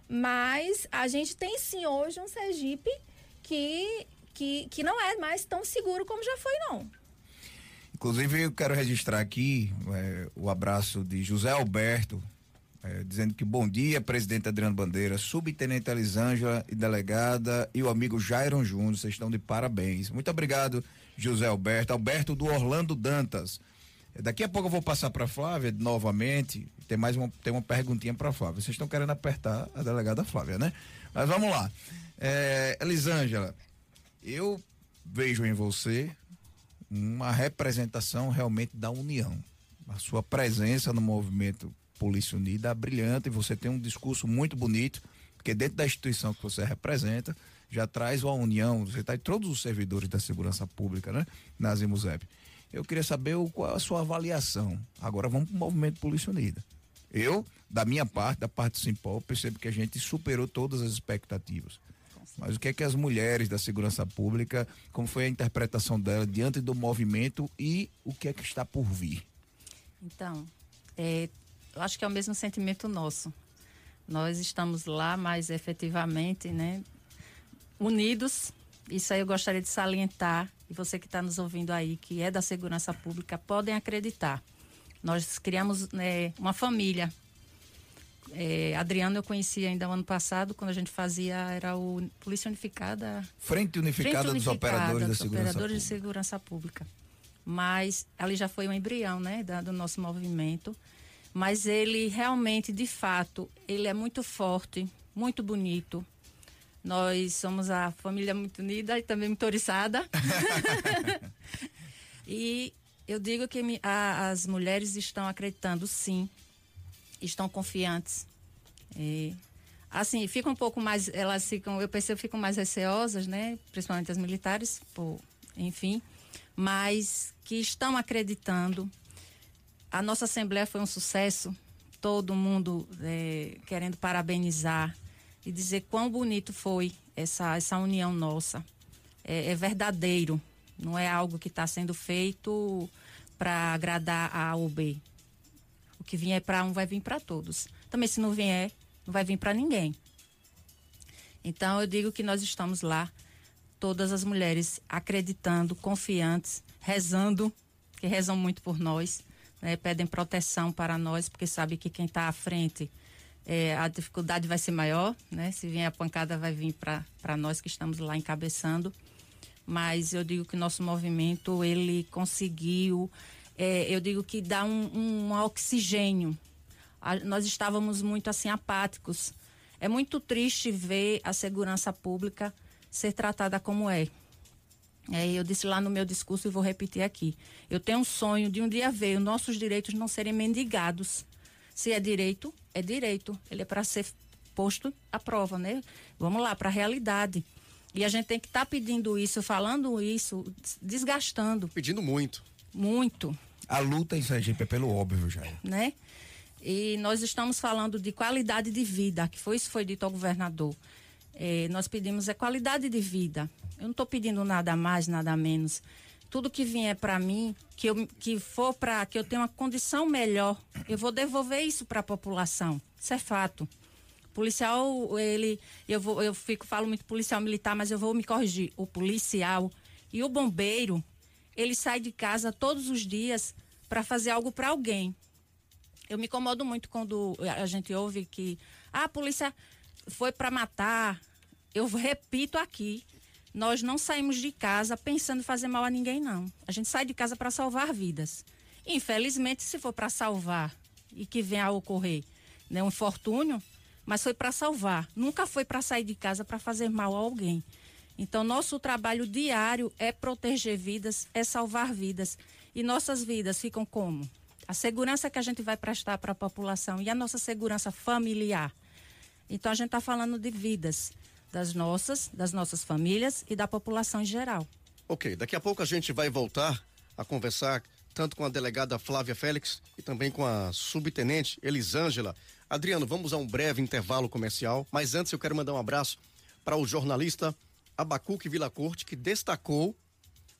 mas a gente tem sim hoje um Sergipe que, que, que não é mais tão seguro como já foi, não.
Inclusive, eu quero registrar aqui eh, o abraço de José Alberto, eh, dizendo que bom dia, presidente Adriano Bandeira, subtenente Elisângela e delegada e o amigo Jairon Júnior, vocês estão de parabéns. Muito obrigado, José Alberto. Alberto do Orlando Dantas. Eh, Daqui a pouco eu vou passar para Flávia novamente, Tem mais uma, tem uma perguntinha para Flávia. Vocês estão querendo apertar a delegada Flávia, né? Mas vamos lá. É, Elisângela, eu vejo em você uma representação realmente da união. A sua presença no movimento Polícia Unida é brilhante, você tem um discurso muito bonito, porque dentro da instituição que você representa, já traz uma união, você está em todos os servidores da segurança pública, né? Na Zimuzep. Eu queria saber o, qual a sua avaliação. Agora vamos para o movimento Polícia Unida. Eu, da minha parte, da parte do Simpol, percebo que a gente superou todas as expectativas. Mas o que é que as mulheres da segurança pública, como foi a interpretação dela diante do movimento e o que é que está por vir?
Então, é, acho que é o mesmo sentimento nosso. Nós estamos lá, mas efetivamente, né, unidos. Isso aí eu gostaria de salientar. E você que está nos ouvindo aí, que é da segurança pública, podem acreditar. Nós criamos né, uma família é, Adriano eu conheci ainda o ano passado, quando a gente fazia, era o Polícia Unificada.
Frente Unificada, Frente unificada dos Operadores, dos da, segurança
operadores
pública.
de Segurança Pública. Mas ali já foi um embrião, né, da, do nosso movimento. Mas ele realmente, de fato, ele é muito forte, muito bonito. Nós somos a família muito unida e também muito oriçada. e eu digo que a, as mulheres estão acreditando, sim, estão confiantes. E, assim, fica um pouco mais, elas ficam, eu percebo, ficam mais receosas, né? Principalmente as militares, por, enfim, mas que estão acreditando. A nossa assembleia foi um sucesso, todo mundo é, querendo parabenizar e dizer quão bonito foi essa, essa união nossa. É, é verdadeiro, não é algo que está sendo feito para agradar a A B que vier para um vai vir para todos. Também se não vier, não vai vir para ninguém. Então eu digo que nós estamos lá, todas as mulheres acreditando, confiantes, rezando, que rezam muito por nós, né? pedem proteção para nós, porque sabe que quem está à frente é, a dificuldade vai ser maior, né? Se vier a pancada vai vir para nós que estamos lá encabeçando. Mas eu digo que nosso movimento ele conseguiu é, eu digo que dá um, um oxigênio. A, nós estávamos muito assim apáticos. É muito triste ver a segurança pública ser tratada como é. É. Eu disse lá no meu discurso e vou repetir aqui. Eu tenho um sonho de um dia ver os nossos direitos não serem mendigados. Se é direito, é direito. Ele é para ser posto à prova, né? Vamos lá, para a realidade. E a gente tem que estar tá pedindo isso, falando isso, desgastando.
Pedindo muito.
Muito.
A luta em Sergipe é pelo óbvio, já.
Né? E nós estamos falando de qualidade de vida, que foi isso foi dito ao governador. É, nós pedimos é qualidade de vida. Eu não estou pedindo nada mais, nada menos. Tudo que vier para mim, que, eu, que for para que eu tenha uma condição melhor, eu vou devolver isso para a população. Isso é fato. Policial, ele, eu vou, eu fico falo muito policial militar, mas eu vou me corrigir. O policial e o bombeiro, ele sai de casa todos os dias para fazer algo para alguém. Eu me incomodo muito quando a gente ouve que ah, a polícia foi para matar. Eu repito aqui, nós não saímos de casa pensando em fazer mal a ninguém, não. A gente sai de casa para salvar vidas. Infelizmente, se for para salvar e que venha a ocorrer né, um infortúnio, mas foi para salvar. Nunca foi para sair de casa para fazer mal a alguém. Então, nosso trabalho diário é proteger vidas, é salvar vidas. E nossas vidas ficam como? A segurança que a gente vai prestar para a população e a nossa segurança familiar. Então, a gente está falando de vidas das nossas, das nossas famílias e da população em geral.
Ok, daqui a pouco a gente vai voltar a conversar tanto com a delegada Flávia Félix e também com a subtenente Elisângela. Adriano, vamos a um breve intervalo comercial, mas antes eu quero mandar um abraço para o jornalista Abacuque Vila Corte, que destacou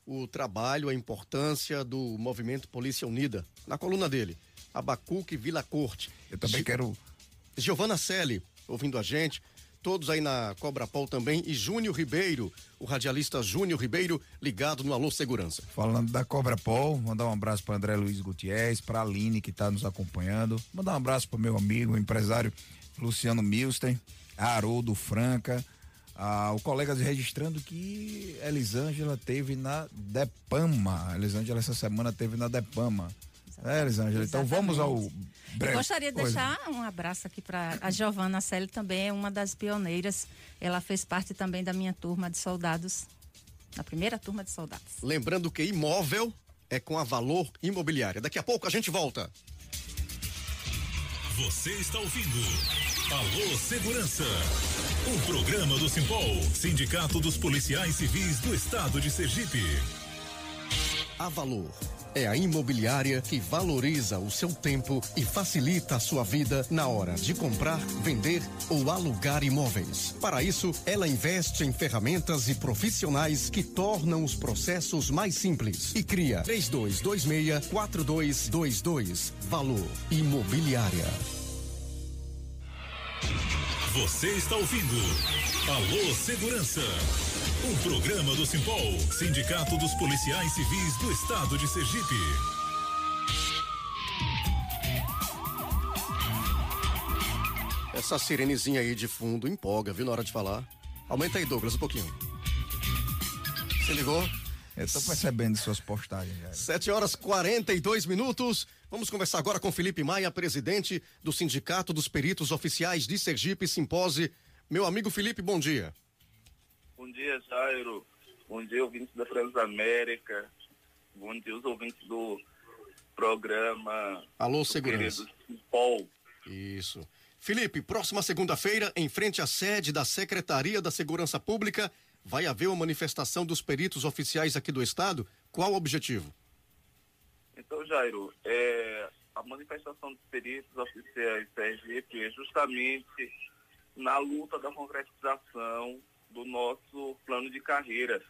o trabalho, a importância do movimento Polícia Unida. Na coluna dele, Abacuque Vila Corte.
Eu também quero.
Giovana Selle, ouvindo a gente. Todos aí na Cobra Pol também. E Júnior Ribeiro, o radialista Júnior Ribeiro, ligado no Alô Segurança.
Falando da Cobra Pol, mandar um abraço para André Luiz Gutierrez, para Aline, que está nos acompanhando. Mandar um abraço para meu amigo, o empresário Luciano Milsten, Haroldo Franca ah, o colega registrando que Elisângela teve na Depama. Elisângela essa semana teve na Depama. É, Elisângela, então vamos ao
breve. Eu gostaria de deixar um abraço aqui para a Giovana Celi, também é uma das pioneiras. Ela fez parte também da minha turma de soldados, na primeira turma de soldados.
Lembrando que imóvel é com a Valor Imobiliária. Daqui a pouco a gente volta.
Você está ouvindo Alô Segurança. Um programa do Simpol, Sindicato dos Policiais Civis do Estado de Sergipe.
A Valor é a imobiliária que valoriza o seu tempo e facilita a sua vida na hora de comprar, vender ou alugar imóveis. Para isso, ela investe em ferramentas e profissionais que tornam os processos mais simples e cria 3226 4222. Valor Imobiliária.
Você está ouvindo Alô Segurança. Um programa do Simpol, Sindicato dos Policiais Civis do Estado de Sergipe.
Essa sirenezinha aí de fundo empolga, viu, na hora de falar. Aumenta aí, Douglas, um pouquinho. Se ligou?
Eu tô percebendo suas postagens. Já.
7 horas 42 minutos. Vamos conversar agora com Felipe Maia, presidente do Sindicato dos Peritos Oficiais de Sergipe Simpose. Meu amigo Felipe, bom dia.
Bom dia, Jairo. Bom dia, ouvintes da Transamérica. Bom dia, os ouvintes do programa.
Alô, Segurança.
Paul.
Isso. Felipe, próxima segunda-feira, em frente à sede da Secretaria da Segurança Pública, vai haver uma manifestação dos peritos oficiais aqui do Estado. Qual o objetivo?
Então, Jairo, é, a manifestação dos peritos oficiais Sergipe é justamente na luta da concretização do nosso plano de carreira.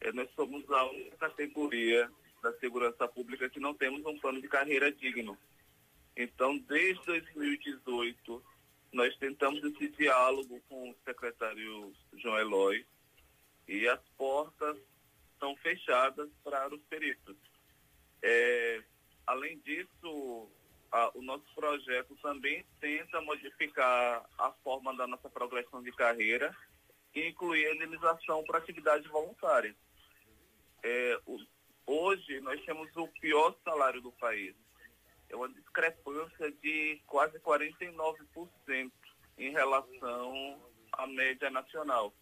É, nós somos a única categoria da segurança pública que não temos um plano de carreira digno. Então, desde 2018, nós tentamos esse diálogo com o secretário João Eloy e as portas estão fechadas para os peritos. É, além disso, a, o nosso projeto também tenta modificar a forma da nossa progressão de carreira incluir a indenização para atividade voluntária. É, hoje nós temos o pior salário do país. É uma discrepância de quase 49% em relação à média nacional.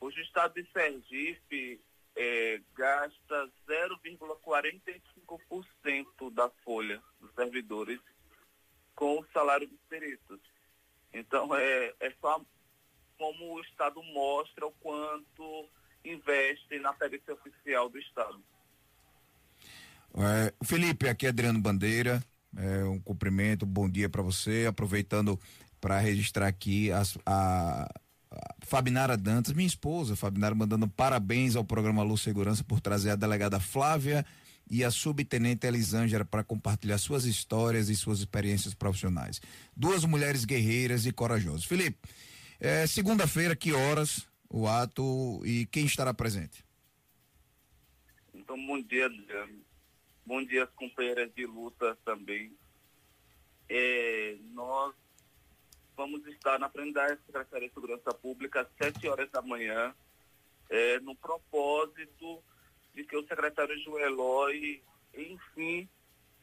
Hoje o estado de Sergipe é, gasta 0,45% da folha dos servidores com o salário dos peritos. Então, é, é só como o Estado mostra o quanto investe na perícia oficial do Estado.
É, Felipe, aqui é Adriano Bandeira, é, um cumprimento, bom dia para você, aproveitando para registrar aqui as, a, a Fabinara Dantas, minha esposa, Fabinara, mandando parabéns ao programa Luz Segurança por trazer a delegada Flávia e a subtenente Elisângela para compartilhar suas histórias e suas experiências profissionais. Duas mulheres guerreiras e corajosas. Felipe, é, Segunda-feira, que horas o ato e quem estará presente?
Então, bom dia, Adriano. Bom dia, as companheiras de luta também. É, nós vamos estar na frente da Secretaria de Segurança Pública às 7 horas da manhã, é, no propósito de que o secretário João Eloy, enfim,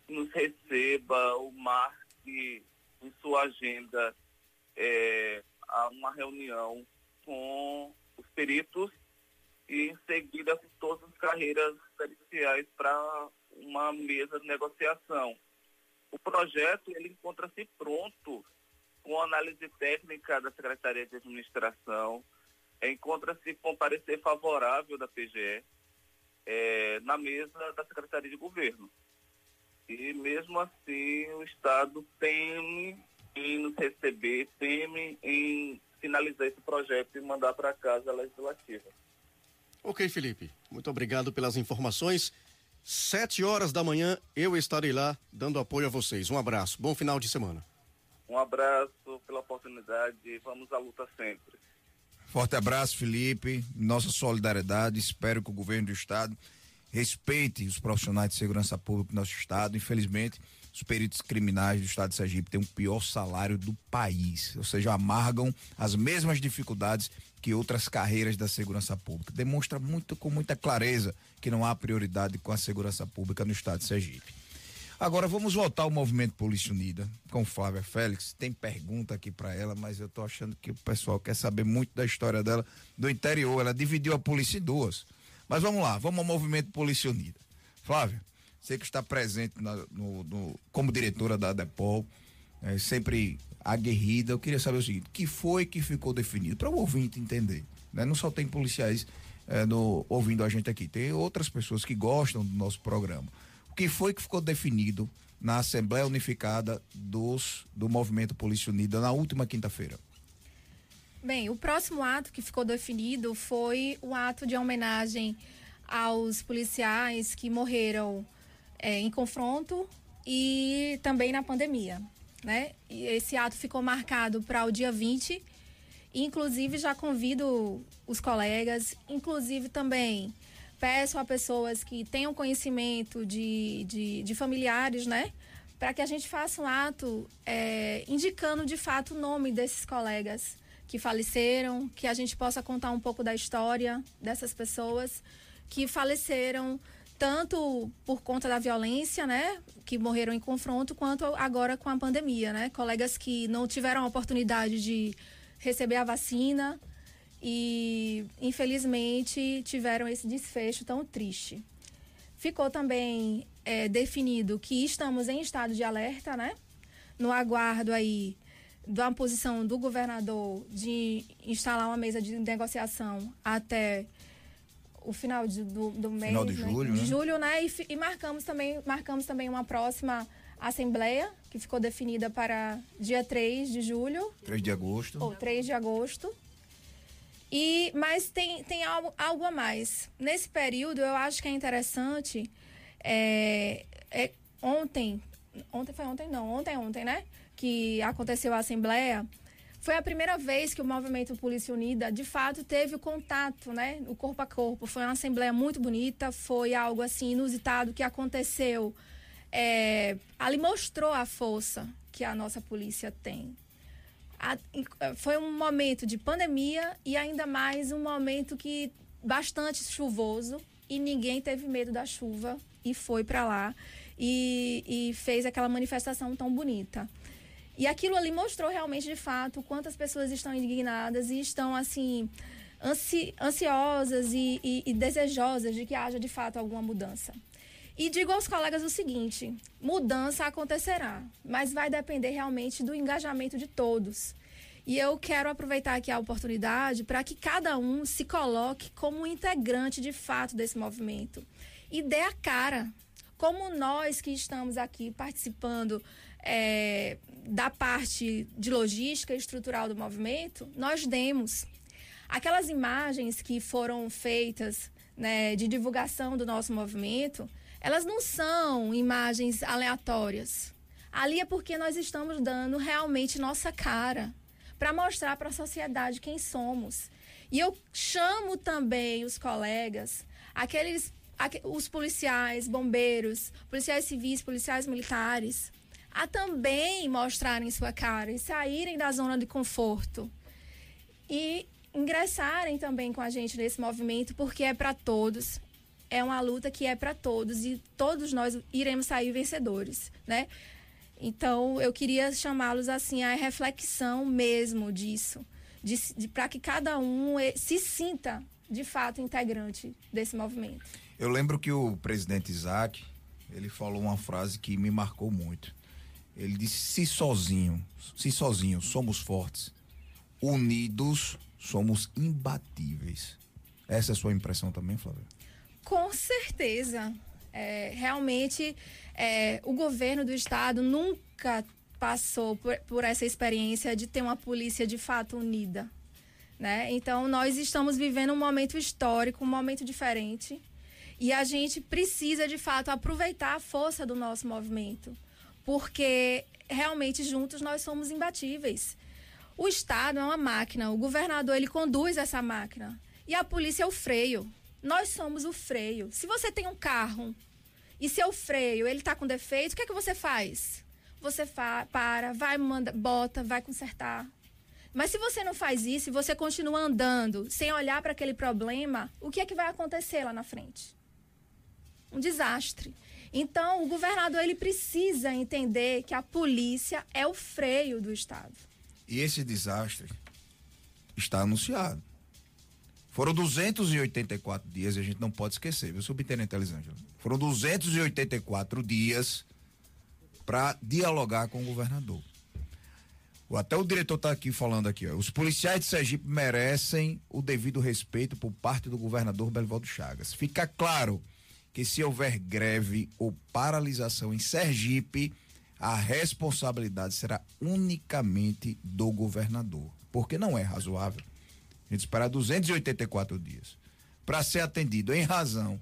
nos receba, o marque em sua agenda é, a uma reunião com os peritos e em seguida com todas as carreiras periciais para uma mesa de negociação. O projeto ele encontra-se pronto com análise técnica da Secretaria de Administração, encontra-se com parecer favorável da PGE é, na mesa da Secretaria de Governo. E mesmo assim o Estado teme em nos receber, teme em finalizar esse projeto e mandar para a Casa Legislativa.
Ok, Felipe. Muito obrigado pelas informações. Sete horas da manhã eu estarei lá dando apoio a vocês. Um abraço. Bom final de semana.
Um abraço pela oportunidade. Vamos à luta sempre.
Forte abraço, Felipe. Nossa solidariedade. Espero que o governo do estado respeite os profissionais de segurança pública do nosso estado. Infelizmente, os peritos criminais do estado de Sergipe têm o pior salário do país, ou seja, amargam as mesmas dificuldades que outras carreiras da segurança pública. Demonstra muito com muita clareza que não há prioridade com a segurança pública no estado de Sergipe. Agora vamos voltar ao movimento Polícia Unida com Flávia Félix. Tem pergunta aqui para ela, mas eu tô achando que o pessoal quer saber muito da história dela do interior. Ela dividiu a polícia em duas. Mas vamos lá, vamos ao movimento Polícia Unida. Flávia, você que está presente na, no, no, como diretora da Depol, é, sempre aguerrida, eu queria saber o seguinte: que foi que ficou definido? Para o ouvinte entender. Né? Não só tem policiais é, no, ouvindo a gente aqui, tem outras pessoas que gostam do nosso programa. O que foi que ficou definido na Assembleia Unificada dos, do Movimento Polícia Unida na última quinta-feira?
Bem, o próximo ato que ficou definido foi o ato de homenagem aos policiais que morreram é, em confronto e também na pandemia. Né? E esse ato ficou marcado para o dia 20. Inclusive, já convido os colegas, inclusive também peço a pessoas que tenham conhecimento de, de, de familiares, né? Para que a gente faça um ato é, indicando de fato o nome desses colegas que faleceram, que a gente possa contar um pouco da história dessas pessoas que faleceram tanto por conta da violência, né, que morreram em confronto, quanto agora com a pandemia, né? Colegas que não tiveram a oportunidade de receber a vacina e infelizmente tiveram esse desfecho tão triste. Ficou também é, definido que estamos em estado de alerta, né? No aguardo aí da posição do governador de instalar uma mesa de negociação até o final de, do, do mês
final de
né?
julho,
de
né?
julho, né? E, e, marcamos também marcamos também uma próxima assembleia que ficou definida para dia 3 de julho
3 de agosto
ou 3 de agosto e mas tem tem algo, algo a mais nesse período eu acho que é interessante é, é ontem ontem foi ontem não ontem ontem né que aconteceu a Assembleia, foi a primeira vez que o movimento Polícia Unida, de fato, teve contato, né? O corpo a corpo. Foi uma Assembleia muito bonita, foi algo assim inusitado que aconteceu. É, ali mostrou a força que a nossa polícia tem. A, foi um momento de pandemia e ainda mais um momento que bastante chuvoso e ninguém teve medo da chuva e foi para lá e, e fez aquela manifestação tão bonita. E aquilo ali mostrou realmente, de fato, quantas pessoas estão indignadas e estão, assim, ansi ansiosas e, e, e desejosas de que haja, de fato, alguma mudança. E digo aos colegas o seguinte: mudança acontecerá, mas vai depender realmente do engajamento de todos. E eu quero aproveitar aqui a oportunidade para que cada um se coloque como integrante de fato desse movimento e dê a cara. Como nós que estamos aqui participando é, da parte de logística estrutural do movimento, nós demos. Aquelas imagens que foram feitas né, de divulgação do nosso movimento, elas não são imagens aleatórias. Ali é porque nós estamos dando realmente nossa cara para mostrar para a sociedade quem somos. E eu chamo também os colegas, aqueles os policiais, bombeiros, policiais civis, policiais militares, a também mostrarem sua cara e saírem da zona de conforto e ingressarem também com a gente nesse movimento, porque é para todos. É uma luta que é para todos e todos nós iremos sair vencedores, né? Então, eu queria chamá-los assim à reflexão mesmo disso, de, de para que cada um eh, se sinta de fato integrante desse movimento.
Eu lembro que o presidente Isaac, ele falou uma frase que me marcou muito. Ele disse: se sozinho, se sozinho somos fortes, unidos somos imbatíveis. Essa é a sua impressão também, Flávia?
Com certeza. É, realmente, é, o governo do estado nunca passou por, por, essa experiência de ter uma polícia de fato unida. Né? Então, nós estamos vivendo um momento histórico, um momento diferente. E a gente precisa, de fato, aproveitar a força do nosso movimento porque realmente juntos nós somos imbatíveis. O Estado é uma máquina, o governador ele conduz essa máquina e a polícia é o freio. Nós somos o freio. Se você tem um carro e seu freio ele está com defeito, o que é que você faz? Você fa para, vai manda, bota, vai consertar. Mas se você não faz isso e você continua andando sem olhar para aquele problema, o que é que vai acontecer lá na frente? Um desastre. Então, o governador ele precisa entender que a polícia é o freio do Estado.
E esse desastre está anunciado. Foram 284 dias, e a gente não pode esquecer, viu, subtenente Elisângela? Foram 284 dias para dialogar com o governador. Até o diretor está aqui falando aqui, ó. Os policiais de Sergipe merecem o devido respeito por parte do governador Belivaldo Chagas. Fica claro que se houver greve ou paralisação em Sergipe, a responsabilidade será unicamente do governador, porque não é razoável a gente esperar 284 dias para ser atendido em razão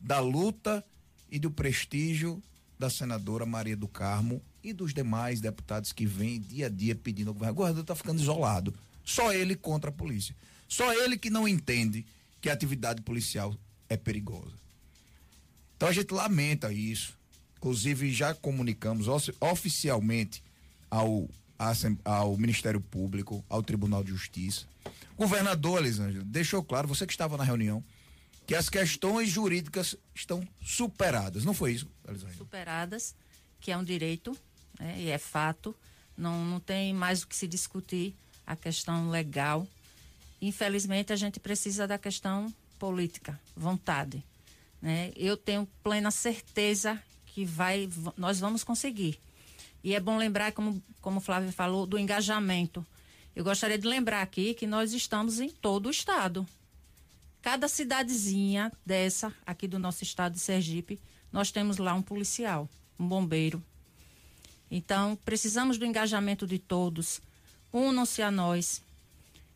da luta e do prestígio da senadora Maria do Carmo e dos demais deputados que vêm dia a dia pedindo ao governo. O governador está ficando isolado. Só ele contra a polícia. Só ele que não entende que a atividade policial é perigosa. Então a gente lamenta isso. Inclusive já comunicamos oficialmente ao, ao Ministério Público, ao Tribunal de Justiça. O governador, Elisângela, deixou claro, você que estava na reunião, que as questões jurídicas estão superadas. Não foi isso, Elisângela?
Superadas, que é um direito né, e é fato. Não, não tem mais o que se discutir a questão legal. Infelizmente, a gente precisa da questão política, vontade. Né? Eu tenho plena certeza que vai, nós vamos conseguir. E é bom lembrar, como, como Flávio falou, do engajamento. Eu gostaria de lembrar aqui que nós estamos em todo o estado. Cada cidadezinha dessa, aqui do nosso estado de Sergipe, nós temos lá um policial, um bombeiro. Então, precisamos do engajamento de todos. Unam-se a nós.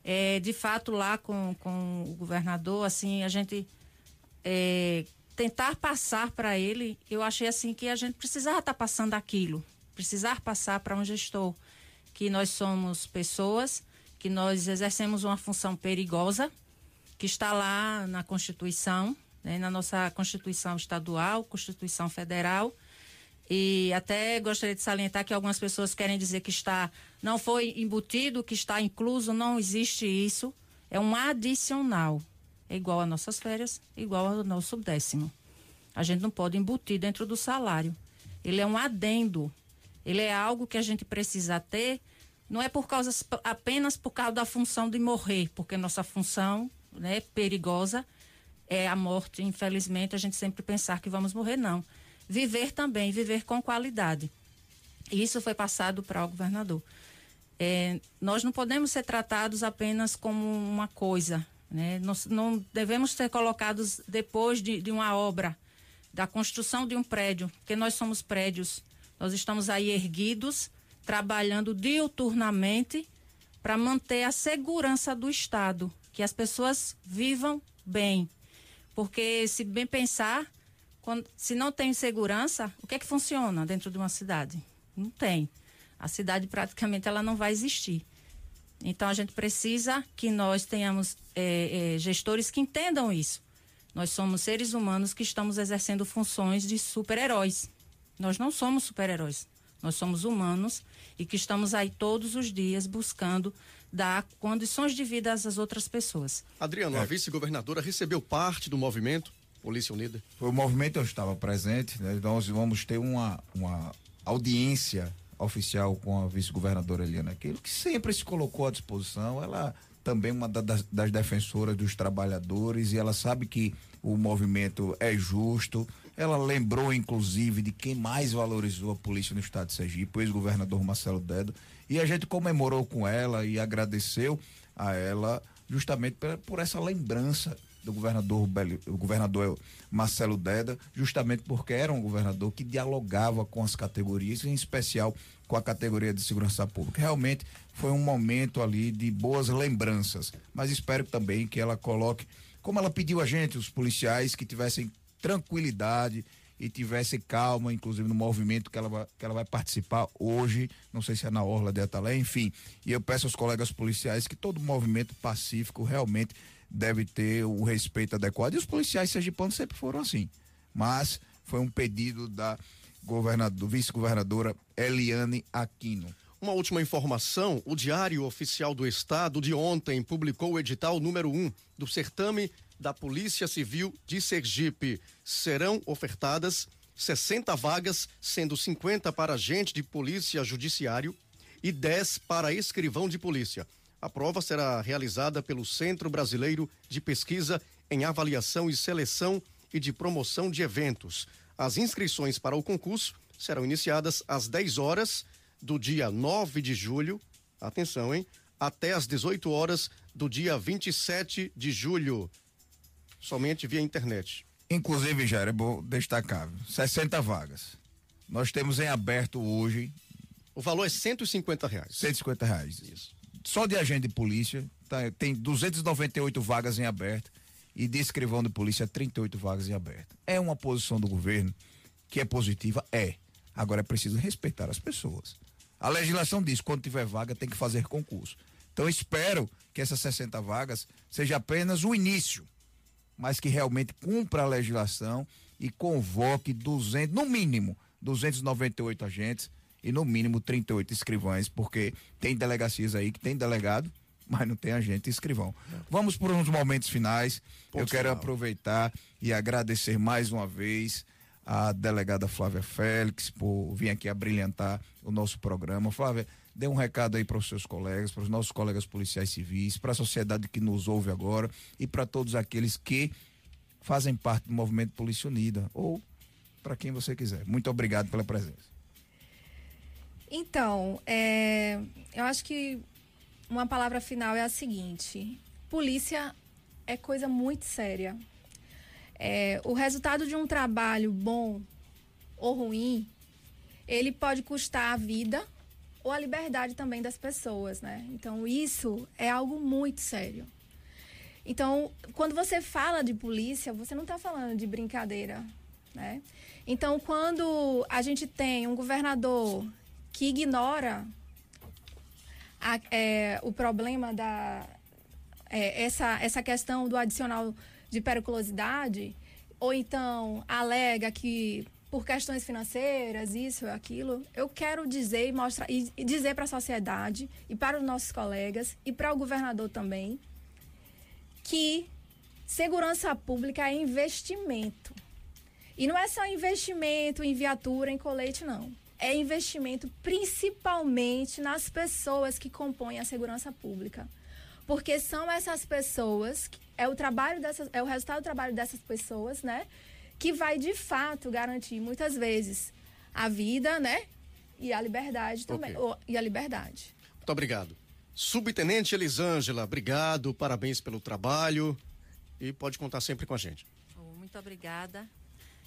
É, de fato, lá com, com o governador, assim, a gente é, tentar passar para ele, eu achei assim que a gente precisava estar tá passando aquilo, precisar passar para um gestor que nós somos pessoas, que nós exercemos uma função perigosa, que está lá na Constituição, né, na nossa Constituição estadual, Constituição federal. E até gostaria de salientar que algumas pessoas querem dizer que está não foi embutido, que está incluso, não existe isso. É um adicional. É igual às nossas férias, igual ao nosso décimo. A gente não pode embutir dentro do salário. Ele é um adendo. Ele é algo que a gente precisa ter, não é por causa apenas por causa da função de morrer, porque nossa função, né, perigosa é a morte, infelizmente, a gente sempre pensar que vamos morrer, não. Viver também, viver com qualidade. Isso foi passado para o governador. É, nós não podemos ser tratados apenas como uma coisa, né? Nós não devemos ser colocados depois de, de uma obra, da construção de um prédio, porque nós somos prédios. Nós estamos aí erguidos, trabalhando diuturnamente para manter a segurança do Estado, que as pessoas vivam bem. Porque, se bem pensar, quando, se não tem segurança, o que é que funciona dentro de uma cidade? Não tem. A cidade praticamente ela não vai existir. Então a gente precisa que nós tenhamos é, é, gestores que entendam isso. Nós somos seres humanos que estamos exercendo funções de super-heróis. Nós não somos super-heróis. Nós somos humanos e que estamos aí todos os dias buscando dar condições de vida às outras pessoas.
Adriano, é. a vice-governadora recebeu parte do movimento Polícia Unida?
Foi o movimento, eu estava presente, né? nós vamos ter uma, uma audiência oficial com a vice-governadora Eliana Aquilo, que sempre se colocou à disposição. Ela também uma das, das defensoras dos trabalhadores e ela sabe que o movimento é justo. Ela lembrou, inclusive, de quem mais valorizou a polícia no estado de Sergipe, o ex-governador Marcelo Dedo. E a gente comemorou com ela e agradeceu a ela justamente por, por essa lembrança do governador, o governador Marcelo Deda, justamente porque era um governador que dialogava com as categorias, em especial com a categoria de segurança pública. Realmente foi um momento ali de boas lembranças, mas espero também que ela coloque, como ela pediu a gente, os policiais que tivessem tranquilidade e tivessem calma, inclusive no movimento que ela vai, que ela vai participar hoje, não sei se é na Orla de Atalé, enfim. E eu peço aos colegas policiais que todo movimento pacífico realmente deve ter o respeito adequado. E os policiais sergipanos sempre foram assim. Mas foi um pedido da governador, vice-governadora Eliane Aquino.
Uma última informação: o Diário Oficial do Estado de ontem publicou o edital número 1 um do certame da Polícia Civil de Sergipe. Serão ofertadas 60 vagas, sendo 50 para agente de polícia judiciário e 10 para escrivão de polícia. A prova será realizada pelo Centro Brasileiro de Pesquisa em Avaliação e Seleção e de Promoção de Eventos. As inscrições para o concurso serão iniciadas às 10 horas do dia 9 de julho, atenção, hein? Até às 18 horas do dia 27 de julho, somente via internet.
Inclusive, já é bom destacar, 60 vagas. Nós temos em aberto hoje.
O valor é 150 reais.
150 reais. Isso. Só de agente de polícia, tá, tem 298 vagas em aberto e de escrivão de polícia 38 vagas em aberto. É uma posição do governo que é positiva? É. Agora é preciso respeitar as pessoas. A legislação diz quando tiver vaga tem que fazer concurso. Então espero que essas 60 vagas seja apenas o início, mas que realmente cumpra a legislação e convoque 200, no mínimo, 298 agentes e no mínimo 38 escrivães, porque tem delegacias aí que tem delegado, mas não tem agente escrivão. Vamos por uns momentos finais. Ponto Eu quero final. aproveitar e agradecer mais uma vez a delegada Flávia Félix por vir aqui a brilhantar o nosso programa. Flávia, dê um recado aí para os seus colegas, para os nossos colegas policiais civis, para a sociedade que nos ouve agora e para todos aqueles que fazem parte do movimento Polícia Unida ou para quem você quiser. Muito obrigado pela presença.
Então, é, eu acho que uma palavra final é a seguinte: polícia é coisa muito séria. É, o resultado de um trabalho bom ou ruim, ele pode custar a vida ou a liberdade também das pessoas, né? Então isso é algo muito sério. Então, quando você fala de polícia, você não está falando de brincadeira, né? Então, quando a gente tem um governador que ignora a, é, o problema da é, essa essa questão do adicional de periculosidade, ou então alega que por questões financeiras, isso ou aquilo, eu quero dizer e mostrar e dizer para a sociedade e para os nossos colegas e para o governador também que segurança pública é investimento. E não é só investimento em viatura, em colete, não. É investimento principalmente nas pessoas que compõem a segurança pública. Porque são essas pessoas é o trabalho dessas, é o resultado do trabalho dessas pessoas, né? Que vai de fato garantir muitas vezes a vida, né? E a liberdade também. Okay. e a liberdade.
Muito obrigado. Subtenente Elisângela, obrigado, parabéns pelo trabalho e pode contar sempre com a gente.
Muito obrigada.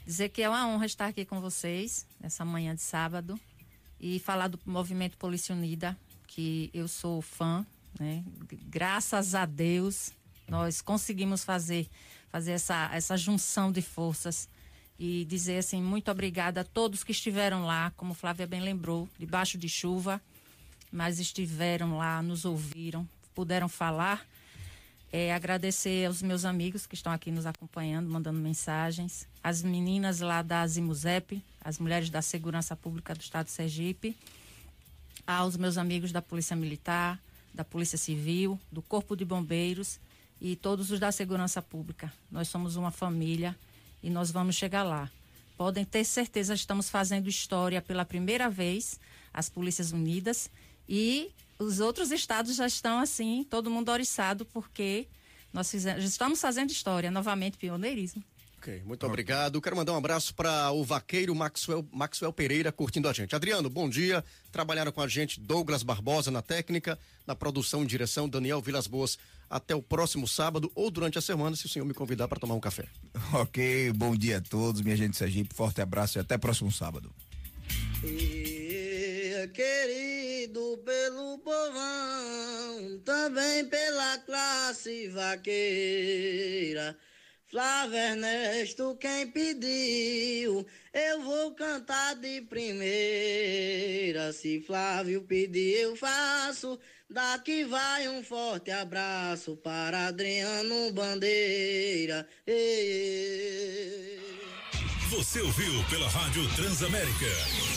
Dizer que é uma honra estar aqui com vocês nessa manhã de sábado e falar do Movimento Polícia Unida, que eu sou fã, né? Graças a Deus nós conseguimos fazer, fazer essa, essa junção de forças e dizer assim, muito obrigada a todos que estiveram lá, como Flávia bem lembrou, debaixo de chuva, mas estiveram lá, nos ouviram, puderam falar. É, agradecer aos meus amigos que estão aqui nos acompanhando, mandando mensagens, as meninas lá da Zimusep, as mulheres da Segurança Pública do Estado de Sergipe, aos meus amigos da Polícia Militar, da Polícia Civil, do Corpo de Bombeiros e todos os da segurança pública. Nós somos uma família e nós vamos chegar lá. Podem ter certeza, estamos fazendo história pela primeira vez, as Polícias Unidas, e os outros estados já estão assim, todo mundo oriçado, porque nós fizemos, estamos fazendo história, novamente pioneirismo.
Ok, muito obrigado. Quero mandar um abraço para o vaqueiro Maxwell, Maxwell Pereira curtindo a gente. Adriano, bom dia. Trabalharam com a gente Douglas Barbosa na técnica, na produção e direção, Daniel Vilas Boas. Até o próximo sábado ou durante a semana, se o senhor me convidar para tomar um café.
Ok, bom dia a todos, minha gente Sergipe. Forte abraço e até próximo sábado.
E, querido pelo povão, também pela classe vaqueira Flávio Ernesto, quem pediu, eu vou cantar de primeira. Se Flávio pedir, eu faço. Daqui vai um forte abraço para Adriano Bandeira. Ei,
ei. Você ouviu pela Rádio Transamérica.